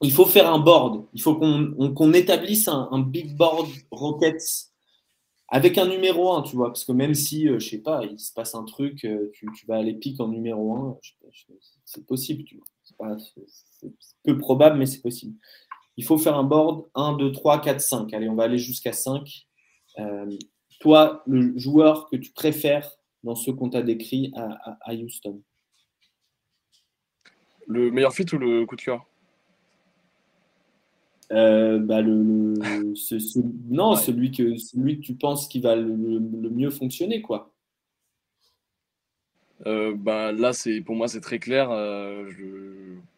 il faut faire un board. Il faut qu'on établisse un, big board Rockets avec un numéro 1, tu vois. Parce que même si, je sais pas, il se passe un truc, tu, vas aller pic en numéro 1, c'est possible, tu vois. C'est peu probable, mais c'est possible. Il faut faire un board 1, 2, 3, 4, 5. Allez, on va aller jusqu'à 5. Euh, toi, le joueur que tu préfères dans ce qu'on t'a décrit à, Houston? Le meilleur fit ou le coup de cœur? Euh, bah le, non, celui, que, celui que tu penses qui va le, mieux fonctionner, quoi. Euh, bah, là, c'est pour moi, c'est très clair. je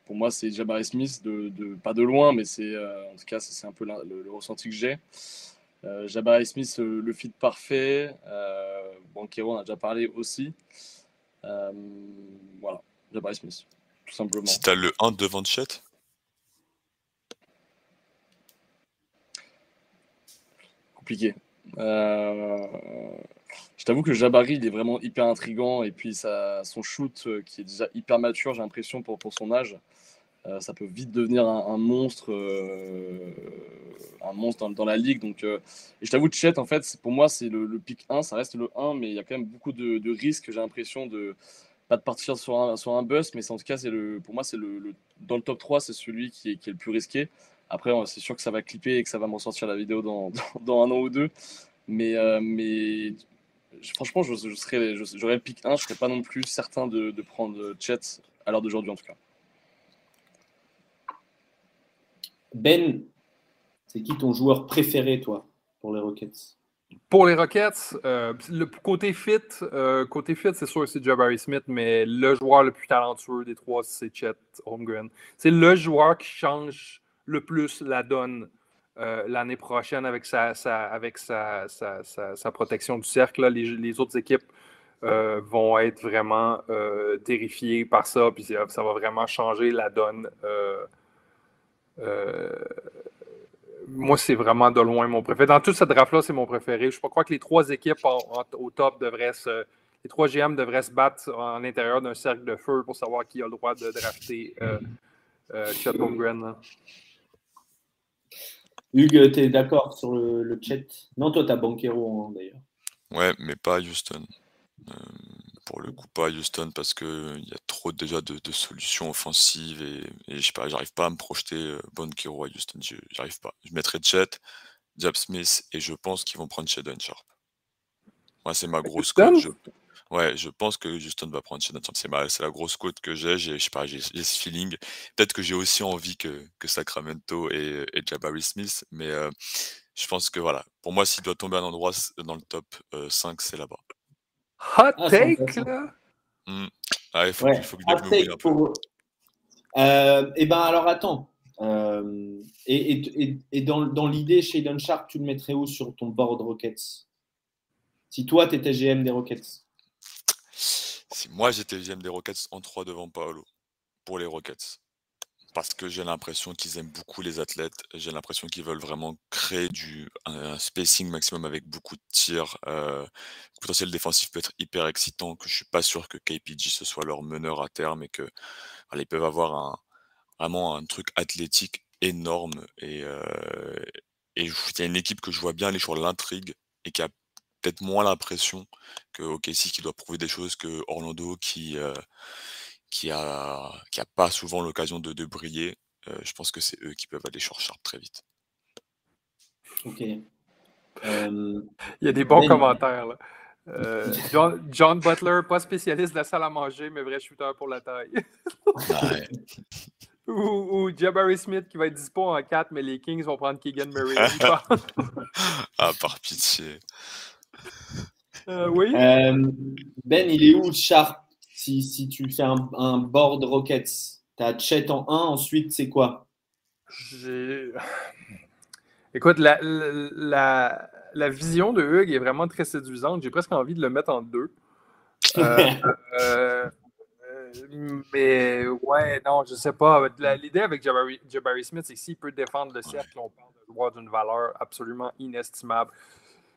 pour moi, c'est Jabari Smith, de, pas de loin, mais c'est euh, en tout cas, c'est un peu le, ressenti que j'ai. Euh, Jabari Smith, euh, le fit parfait. Euh, Banquero, on a déjà parlé aussi. voilà, Jabari Smith, tout simplement. Si tu as le 1 devant Chet Compliqué. je t'avoue que Jabari, il est vraiment hyper intrigant. Et puis, son shoot, qui est déjà hyper mature, j'ai l'impression, pour, son âge. Euh, ça peut vite devenir un, monstre, euh, un monstre dans, la ligue. Donc, euh, et je t'avoue, Chet, en fait, pour moi, c'est le, pic 1, ça reste le 1, mais il y a quand même beaucoup de, risques. J'ai l'impression de pas de partir sur un, sur bust, mais en tout cas, le, pour moi, c'est le, dans le top 3, c'est celui qui est, le plus risqué. Après, c'est sûr que ça va clipper et que ça va me ressortir la vidéo dans, dans, un an ou deux. Mais, mais franchement, je, je serais, j'aurais le pic 1, je ne serais pas non plus certain de, de prendre Chet à l'heure d'aujourd'hui, en tout cas. Ben, c'est qui ton joueur préféré, toi, pour les Rockets? Pour les Rockets, euh, le côté fit, euh, côté fit, c'est sûr que c'est Jabari Smith, mais le joueur le plus talentueux des trois, c'est Chet Holmgren. C'est le joueur qui change le plus la donne euh, l'année prochaine avec sa, avec sa, protection du cercle. Les, autres équipes vont être vraiment terrifiées par ça, puis ça, va vraiment changer la donne euh, moi, c'est vraiment de loin mon préféré. Dans toute cette draft-là, c'est mon préféré. Je crois que les trois équipes au top devraient se. Les trois GM devraient se battre en l'intérieur d'un cercle de feu pour savoir qui a le droit de drafter euh, euh, Chet Hugues, tu es d'accord sur le, chat Non, toi, tu as Banquero hein, d'ailleurs. Ouais, mais pas Houston. Euh, pour le coup, pas Houston parce qu'il y a trop déjà de, solutions offensives et, et je sais pas, j'arrive pas à me projeter euh, Banquero à Houston. J'arrive pas. Je mettrai Chet, Jab Smith et je pense qu'ils vont prendre Shadon Sharp. Moi, c'est ma grosse cote. Je... Ouais, je pense que Houston va prendre Shadon Sharp. C'est la grosse cote que j'ai. Je sais pas, j'ai ce feeling. Peut-être que j'ai aussi envie que, que Sacramento et, et Jabari Smith, mais euh, je pense que voilà. Pour moi, s'il doit tomber un endroit dans le top 5, euh, c'est là-bas. Hot ah, take, là? Mmh. Ah, il faut, il faut que je me un peu. Pour... Euh, et eh ben alors attends. Euh, et, et, et, dans, dans l'idée, Shadon Sharp, tu le mettrais où sur ton board Rockets? Si toi, tu étais GM des Rockets Moi j'étais GM des Rockets en 3 devant Paolo, pour les Rockets. Parce que j'ai l'impression qu'ils aiment beaucoup les athlètes. J'ai l'impression qu'ils veulent vraiment créer du, un, spacing maximum avec beaucoup de tirs. Euh, le potentiel défensif peut être hyper excitant. Que je suis pas sûr que KPG ce soit leur meneur à terme et que peuvent avoir vraiment un truc athlétique énorme. Et, euh, il y a une équipe que je vois bien aller sur l'intrigue et qui a peut-être moins l'impression que OKC qui doit prouver des choses que Orlando qui, euh, qui a, qui a pas souvent l'occasion de, de briller. Euh, je pense que c'est eux qui peuvent aller sur Sharp très vite. Ok. Euh, Il y a des bons commentaires. Là. Euh, John, John, Butler, pas spécialiste de la salle à manger, mais vrai shooter pour la taille. ouais. ou, Jabari Smith qui va être dispo en 4, mais les Kings vont prendre Keegan Murray. ah, par pitié. Euh, oui. ben, il est où Sharp si, si tu fais un, un board Rockets Tu as Chet en 1, ensuite c'est quoi? Écoute, la, la, la, vision de Hugues est vraiment très séduisante. J'ai presque envie de le mettre en deux. Euh, euh, mais ouais, non, je sais pas. L'idée avec Jabari, Jabari Smith, c'est que s'il peut défendre le cercle, on parle de joueur d'une valeur absolument inestimable.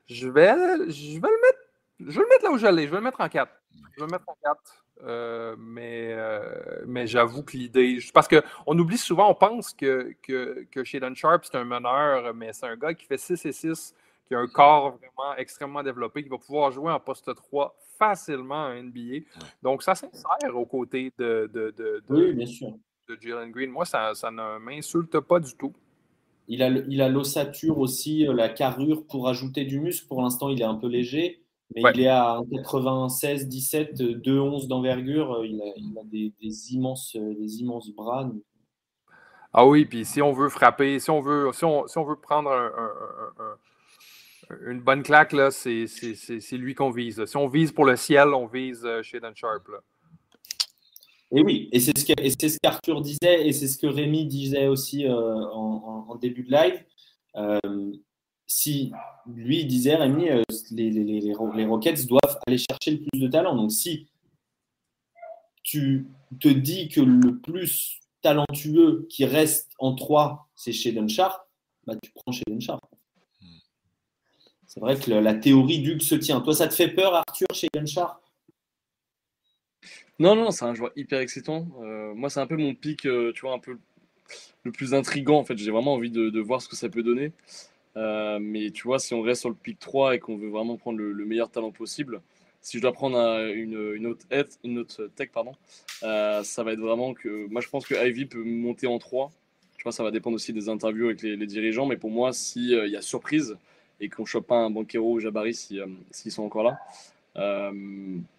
Je vais, je vais le mettre. Je vais le mettre là où j'allais. Je vais le mettre en 4. Je vais le mettre en 4. Euh, mais euh, mais j'avoue que l'idée. Parce qu'on oublie souvent, on pense que, que, que Shaden Sharp, c'est un meneur, mais c'est un gars qui fait 6 et 6, qui a un corps vraiment extrêmement développé, qui va pouvoir jouer en poste 3 facilement à NBA. Donc, ça s'insère aux côtés de, de, de, de, Jalen Green. Moi, ça, ça ne m'insulte pas du tout. Il a, il a l'ossature aussi, euh, la carrure pour ajouter du muscle. Pour l'instant, il est un peu léger. Mais il est à 96, 17, 2, 11 d'envergure. Euh, il a, il a des, des, immenses, euh, des immenses bras. Ah oui, puis si on veut frapper, si on veut, si on, si on veut prendre un, un, une bonne claque, c'est lui qu'on vise. Si on vise pour le ciel, on vise Shaden Sharp. Là. Et oui, et c'est ce qu'Arthur disait, et c'est ce que Rémi disait aussi euh, en, en, début de live. Euh, si lui disait, Rémi, euh, les, les, les, les, Rockets doivent aller chercher le plus de talent. Donc si tu te dis que le plus talentueux qui reste en 3, c'est chez Sharp, bah, tu prends chez Sharp. C'est vrai que la théorie d'Hugues se tient. Toi, ça te fait peur, Arthur, chez Sharp? Non, non, c'est un joueur hyper excitant. Euh, moi, c'est un peu mon pic, euh, tu vois, un peu le plus intrigant. En fait, j'ai vraiment envie de, voir ce que ça peut donner. Euh, mais tu vois, si on reste sur le pic 3 et qu'on veut vraiment prendre le, meilleur talent possible, si je dois prendre une, autre, une autre tech, pardon, ça va être vraiment que. Moi, je pense que Ivy peut monter en 3. Tu vois, ça va dépendre aussi des interviews avec les, dirigeants. Mais pour moi, s'il il y a surprise et qu'on chope pas un Banquero ou Jabari s'ils si, sont encore là,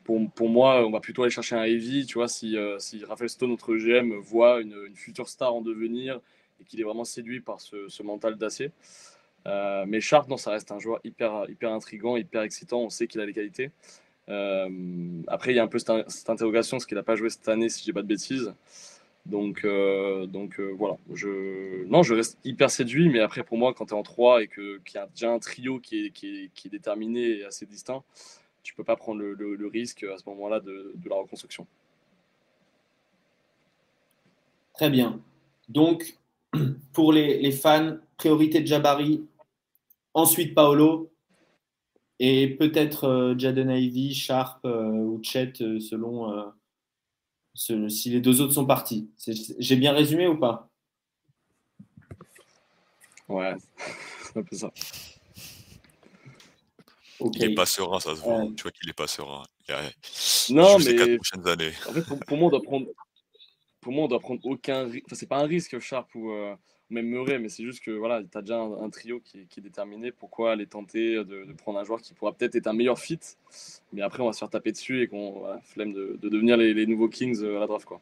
pour, pour, moi, on va plutôt aller chercher un Ivy. Tu vois, si, si Raphaël Stone, notre GM, voit une, future star en devenir et qu'il est vraiment séduit par ce, ce mental d'acier. Euh, mais Sharp, non, ça reste un joueur hyper, hyper intrigant, hyper excitant. On sait qu'il a les qualités. Euh, après, il y a un peu cette, interrogation, parce qu'il n'a pas joué cette année, si je dis pas de bêtises? Donc, euh, donc voilà. Je, non, je reste hyper séduit, mais après, pour moi, quand tu es en 3 et qu'il y a déjà un trio qui est, qui est, qui est, déterminé et assez distinct, tu peux pas prendre le, le, risque à ce moment-là de, de la reconstruction. Très bien. Donc, pour les, les, fans, priorité de Jabari, ensuite Paolo, et peut-être euh, Jaden Ivy, Sharp euh, ou Chet euh, selon si les deux autres sont partis. J'ai bien résumé ou pas? Ouais, c'est un peu ça. Il n'est pas serein, ça se voit. Tu vois qu'il n'est pas serein. Non, mais. Quatre prochaines années. En fait, pour, moi, on doit prendre. Pour moi, on doit prendre aucun risque. Enfin, c'est pas un risque, Sharp ou, même Murray, mais c'est juste que voilà, tu as déjà un, trio qui, est déterminé. Pourquoi aller tenter de, prendre un joueur qui pourra peut-être être un meilleur fit, mais après on va se faire taper dessus et qu'on voilà, flemme de, devenir les, nouveaux Kings euh, à la draft. Quoi.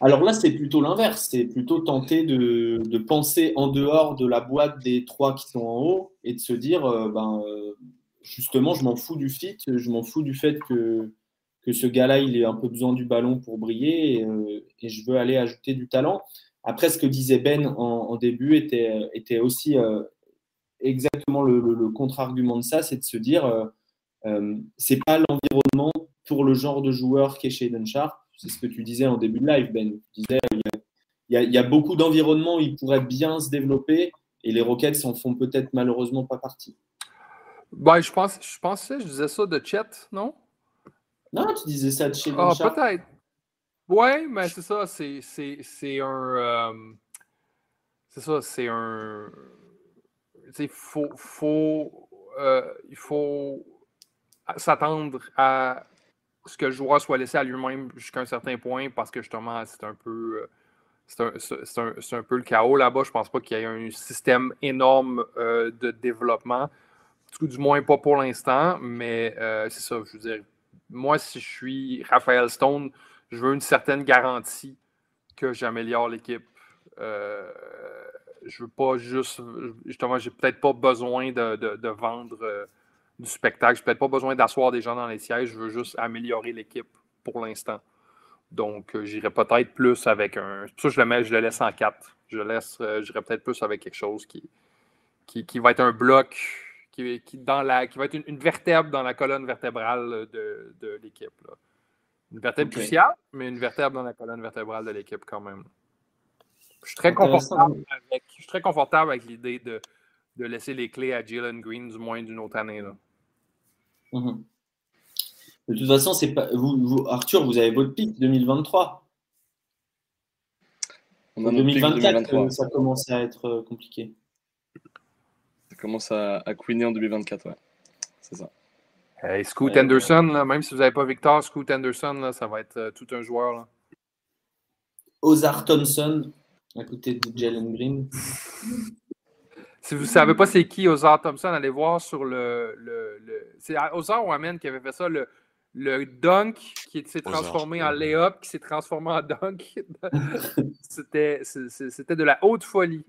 Alors là, c'est plutôt l'inverse. C'est plutôt tenter de, penser en dehors de la boîte des trois qui sont en haut et de se dire, euh, ben, euh, justement, je m'en fous du fit, je m'en fous du fait que, que ce gars-là, il ait un peu besoin du ballon pour briller et, et je veux aller ajouter du talent. Après, ce que disait Ben en, début était, était aussi euh, exactement le, contre-argument de ça, c'est de se dire, euh, euh, c'est pas l'environnement pour le genre de joueur qu'est Shaden Sharp. C'est ce que tu disais en début de live, Ben. Tu disais, il y a, il y a beaucoup d'environnements où il pourrait bien se développer et les Rockets en font peut-être malheureusement pas partie. Ben, je, pense, je pensais, je disais ça de Chet, non? Non, tu disais ça de Shaden Ah, peut-être. Ouais, mais c'est ça, c'est, c'est, c'est un. euh, c'est ça, c'est un. Tu sais, faut, faut, euh, il faut s'attendre à ce que le joueur soit laissé à lui-même jusqu'à un certain point parce que justement, c'est un peu. euh, C'est un, un- un peu le chaos là-bas. Je pense pas qu'il y ait un système énorme euh, de développement. Du moins pas pour l'instant, mais euh, c'est ça, je veux dire. Moi, si je suis Raphaël Stone, je veux une certaine garantie que j'améliore l'équipe. Euh, je veux pas juste. Justement, j'ai peut-être pas besoin de, de- vendre du spectacle. J'ai peut-être pas besoin d'asseoir des gens dans les sièges. Je veux juste améliorer l'équipe pour l'instant. Donc, euh, j'irai peut-être plus avec un. Ça je le, mets, je le laisse en 4. Je laisse, euh, j'irai peut-être plus avec quelque chose qui, qui, qui va être un bloc, qui, qui, dans la, qui va être une, une vertèbre dans la colonne vertébrale de, de l'équipe. Une vertèbre cruciale, mais une vertèbre dans la colonne vertébrale de l'équipe quand même. Je suis très confortable avec, je suis très confortable avec l'idée de, de laisser les clés à Jalen Green, du moins d'une autre année. Là. Mhm. De toute façon, c'est pas vous, vous- Arthur, vous avez votre pic 2023. On En a notre pick 2024, 2023. euh, ça commence à être euh, compliqué. Ça commence à, à queener en 2024, ouais. C'est ça. Hey, Scoot Ouais. Anderson, là, même si vous n'avez pas Victor, Scoot Anderson, là, ça va être euh, tout un joueur. Là. Ozar Thompson, à côté de Jalen Green. Si vous ne savez pas c'est qui Ozar Thompson, allez voir sur le. le, le- c'est Ozar ou Amen qui avait fait ça, le, le dunk qui s'est transformé en layup, qui s'est transformé en dunk. C'était de la haute folie.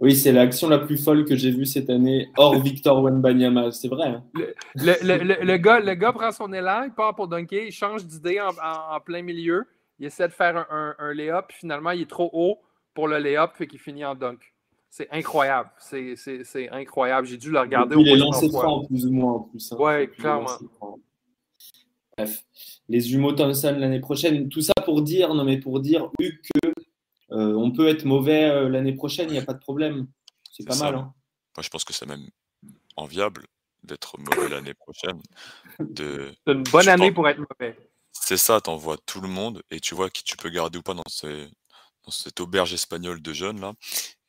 Oui, c'est l'action la plus folle que j'ai vue cette année, hors Victor Wenbanyama. C'est vrai. hein? Le, le- le- le gars, le gars prend son élan, il part pour dunker, il change d'idée en, en- en plein milieu, il essaie de faire un, un, un layup, puis finalement il est trop haut pour le layup, fait qu'il finit en dunk. C'est incroyable. C'est- C'est c'est incroyable. J'ai dû le regarder Depuis au les moins lancers 100 fois. francs, plus ou moins en plus. hein. Ouais, Depuis les clairement. Bref, les jumeaux Thompson l'année prochaine. Tout ça pour dire, non mais pour dire, Hugues, que euh, on peut être mauvais euh, l'année prochaine, il n'y a pas de problème. C'est pas ça. mal. hein. Moi, je pense que c'est même enviable d'être mauvais l'année prochaine. De... C'est une bonne année pour être mauvais. C'est ça, t'envoies tout le monde et tu vois qui tu peux garder ou pas dans, ces- dans cette auberge espagnole de jeunes là.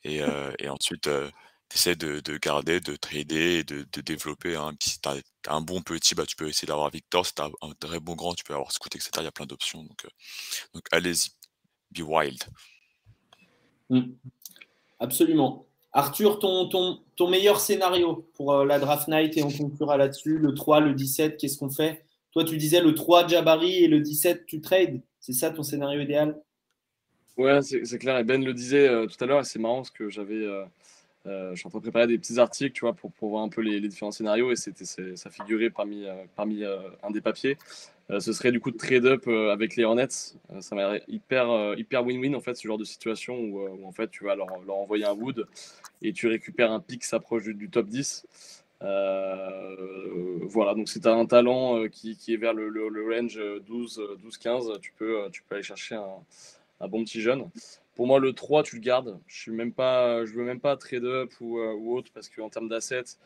Et, euh, et ensuite, tu essaies de, de garder, de trader de, développer. Hein. Si tu as, un bon petit, bah, tu peux essayer d'avoir Victor. Si tu as un très bon grand, tu peux avoir Scoot, etc. Il y a plein d'options. Donc, euh, allez-y. Be wild. Mm. Absolument. Arthur, ton, ton, ton meilleur scénario pour euh, la draft night et on conclura là-dessus. Le 3, le 17, qu'est-ce qu'on fait? Toi, tu disais le 3, Jabari et le 17, tu trades. C'est ça ton scénario idéal? Ouais, c'est clair. Et Ben le disait euh, tout à l'heure, et c'est marrant parce que j'avais. euh, euh, je suis en train de préparer des petits articles, tu vois, pour, pour voir un peu les, différents scénarios, et c'était, ça figurait parmi, euh, parmi euh, un des papiers. Ce serait du coup de trade-up euh, avec les Hornets. Ça m'a hyper, hyper win-win, en fait, ce genre de situation où, en fait, tu vas leur, leur envoyer un wood et tu récupères un pick s'approche du, top 10. Euh, voilà, donc si tu as un talent qui, qui est vers le, le- le range 12, euh, 12-15, tu peux, tu peux aller chercher un, un bon petit jeune. Pour moi, le 3, tu le gardes. Je je veux même pas trade up ou, euh, ou autre parce qu'en termes d'assets,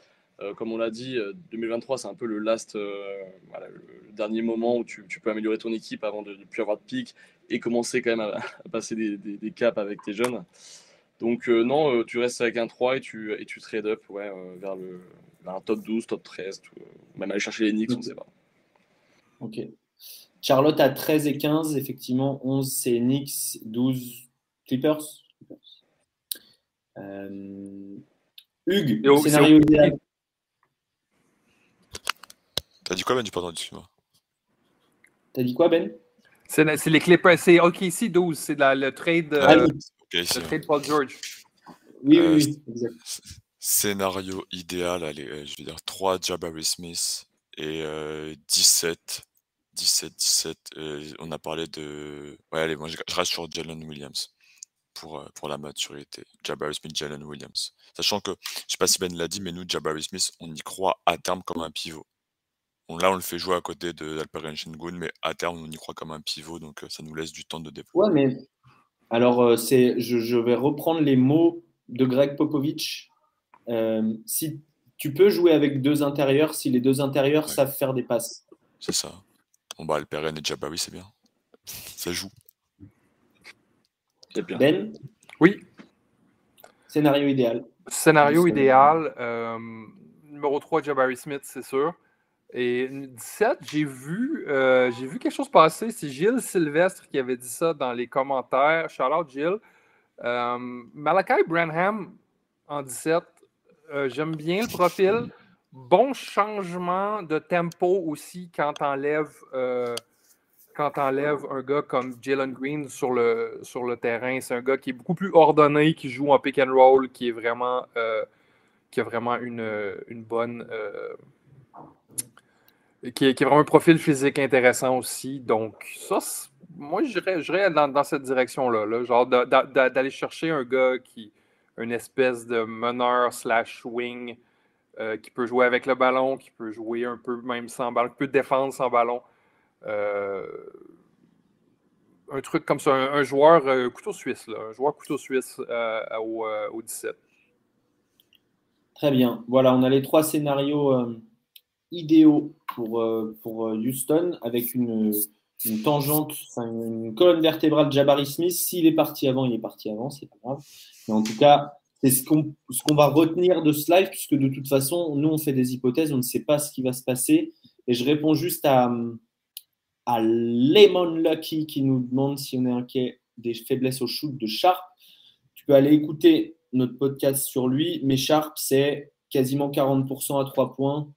euh, comme on l'a dit, euh, 2023, c'est un peu le last, euh, le, dernier moment où tu, peux améliorer ton équipe avant de ne plus avoir de pic et commencer quand même à, passer des, caps avec tes jeunes. Donc, euh, non, euh, tu restes avec un 3 et tu, et tu trade up ouais, euh, vers, le, vers un top 12, top 13, tout, euh, même aller chercher les Knicks, on ne sait pas. Ok. Charlotte a 13 et 15, effectivement. 11, c'est Knicks. 12, Clippers. Clippers. Euh, Hugues, scénario idéal. T'as dit quoi, Ben? J'ai pas entendu, excuse-moi. T'as dit quoi, Ben? C'est c'est les Clippers. C'est OKC 12. C'est la- le trade, euh, Ah oui, ici. le trade Paul George. oui, Euh, oui, oui, exact. Scénario idéal, allez, euh, je vais dire 3 Jabari Smith et euh, 17. 17, 17. euh, on a parlé de. Ouais, allez, moi je je reste sur Jalen Williams pour, pour la maturité. Jabari Smith, Jalen Williams. Sachant que, je ne sais pas si Ben l'a dit, mais nous, Jabari Smith, on y croit à terme comme un pivot. là, on le fait jouer à côté de d'Alperen Shengun, mais à terme, on y croit comme un pivot, donc ça nous laisse du temps de développer. Ouais, mais alors, c'est, je, je, vais reprendre les mots de Greg Popovich. si tu peux jouer avec deux intérieurs, si les deux intérieurs savent faire des passes. C'est ça. Bon, bah, Alperen et Jabari, c'est bien. Ça joue. Ben Oui. Scénario idéal. Scénario idéal. Euh, numéro 3, Jabari Smith, c'est sûr. Et 17, j'ai vu, euh, j'ai vu quelque chose passer. C'est Gilles Sylvestre qui avait dit ça dans les commentaires. Shout out Gilles. Euh, Malachi Branham en 17. J'aime bien le profil. Bon changement de tempo aussi quand tu enlèves quand tu enlèves un gars comme Jalen Green sur le, terrain, c'est un gars qui est beaucoup plus ordonné, qui joue en pick and roll, qui est vraiment euh, qui a vraiment une, bonne euh, qui, qui, vraiment un profil physique intéressant aussi. Donc, ça, moi, je dirais dans, dans, cette direction-là. Là, genre d'aller chercher un gars qui une espèce de meneur slash wing euh, qui peut jouer avec le ballon, qui peut jouer un peu même sans ballon, qui peut défendre sans ballon. Euh, un truc comme ça, un, joueur euh, couteau suisse, un joueur couteau suisse au, au, 17. Très bien. Voilà, on a les trois scénarios idéaux pour, pour Houston avec une, une tangente, une colonne vertébrale Jabari Smith. S'il est parti avant, il est parti avant, c'est pas grave. Mais en tout cas, c'est ce qu'on va retenir de ce live, puisque de toute façon, nous, on fait des hypothèses, on ne sait pas ce qui va se passer. Et je réponds juste à, à Lemon Lucky qui nous demande si on est inquiet des faiblesses au shoot de Sharp. Tu peux aller écouter notre podcast sur lui, mais Sharp, c'est quasiment 40% à 3 points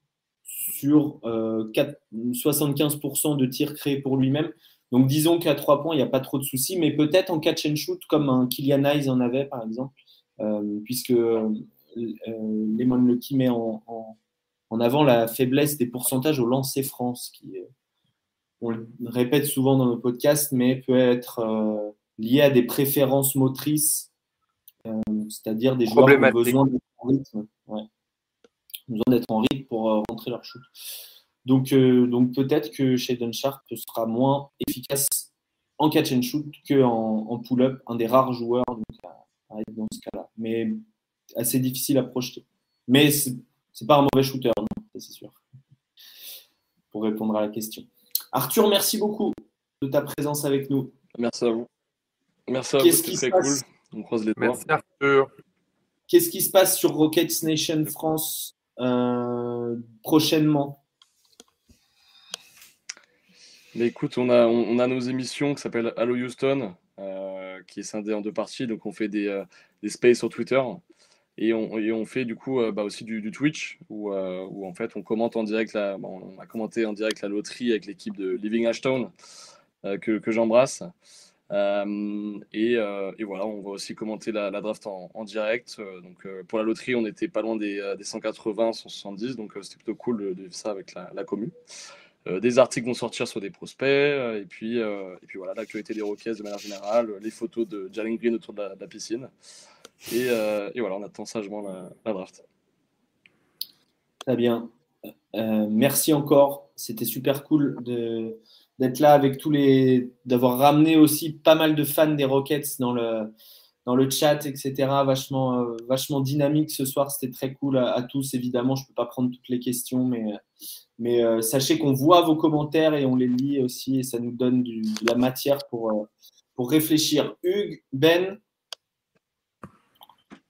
sur 75% euh, de tirs créés pour lui-même. Donc disons qu'à 3 points, il n'y a pas trop de soucis, mais peut-être en catch and shoot, comme un Kylian Hayes en avait par exemple, puisque euh, Lemon Lucky met en, en, avant la faiblesse des pourcentages au lancer France, qui est on le répète souvent dans nos podcasts, mais peut être euh, lié à des préférences motrices, euh, c'est-à-dire des joueurs qui ont besoin d'être en rythme, besoin d'être en rythme pour euh, rentrer leur shoot. Donc, donc peut-être que Shaden Sharp sera moins efficace en catch and shoot qu'en en, pull-up, un des rares joueurs à, dans ce cas-là. Mais assez difficile à projeter. Mais c'est pas un mauvais shooter, c'est sûr. Pour répondre à la question. Arthur, merci beaucoup de ta présence avec nous. Merci à vous. Merci à vous, c'est très cool. On croise les doigts. Merci Arthur. Qu'est-ce qui se passe sur Rockets Nation France euh, prochainement? Mais écoute, on a, on, a nos émissions qui s'appellent Hello Houston, qui est scindée en deux parties. Donc on fait des, euh, des spaces sur Twitter. Et on, on, fait du coup euh, bah aussi du, Twitch où, euh, où, en fait on commente en direct la, on a commenté en direct la loterie avec l'équipe de Living Ashton euh, que, que j'embrasse. Et, et, voilà, on va aussi commenter la, draft en, direct. donc pour la loterie, on était pas loin des, des 180, 170, donc c'était plutôt cool de, vivre ça avec la, la commu. Des articles vont sortir sur des prospects, et puis, et puis voilà, l'actualité des Rockets de manière générale, les photos de Jalen Green autour de la piscine. Euh, et, voilà, on attend sagement la, draft. Très bien. Euh, merci encore. C'était super cool d'être là avec tous les. d'avoir ramené aussi pas mal de fans des Rockets dans le, dans le chat, etc. Vachement, euh, vachement dynamique ce soir. C'était très cool à, tous. Évidemment, je ne peux pas prendre toutes les questions, mais, mais sachez qu'on voit vos commentaires et on les lit aussi. Et ça nous donne de la matière pour, pour réfléchir. Hugues, Ben,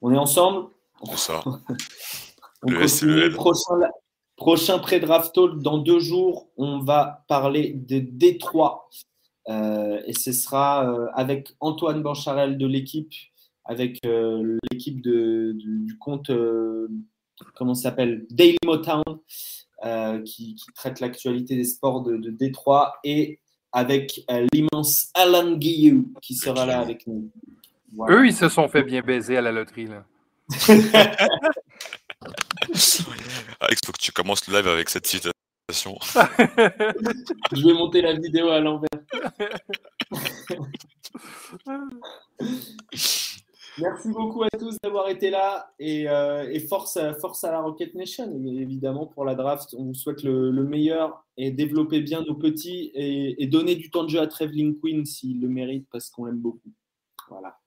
on est ensemble? Ça. on le Prochain, prochain pré-draft talk dans deux jours, on va parler de Détroit. Euh, et ce sera euh, avec Antoine Bancharel de l'équipe, avec euh, l'équipe du compte, comment s'appelle Daily Motown, qui, traite l'actualité des sports de, Détroit, et avec l'immense Alan Guillou qui sera là avec nous. Eux, ils se sont fait bien baiser à la loterie. Là. Alex, faut que tu commences le live avec cette citation. Je vais monter la vidéo à l'envers. Merci beaucoup à tous d'avoir été là et, euh, et force, force à la Rocket Nation, évidemment, pour la draft. On vous souhaite le, le meilleur et développez bien nos petits et, et donnez du temps de jeu à Trevlin Quinn s'il le mérite parce qu'on l'aime beaucoup. Voilà.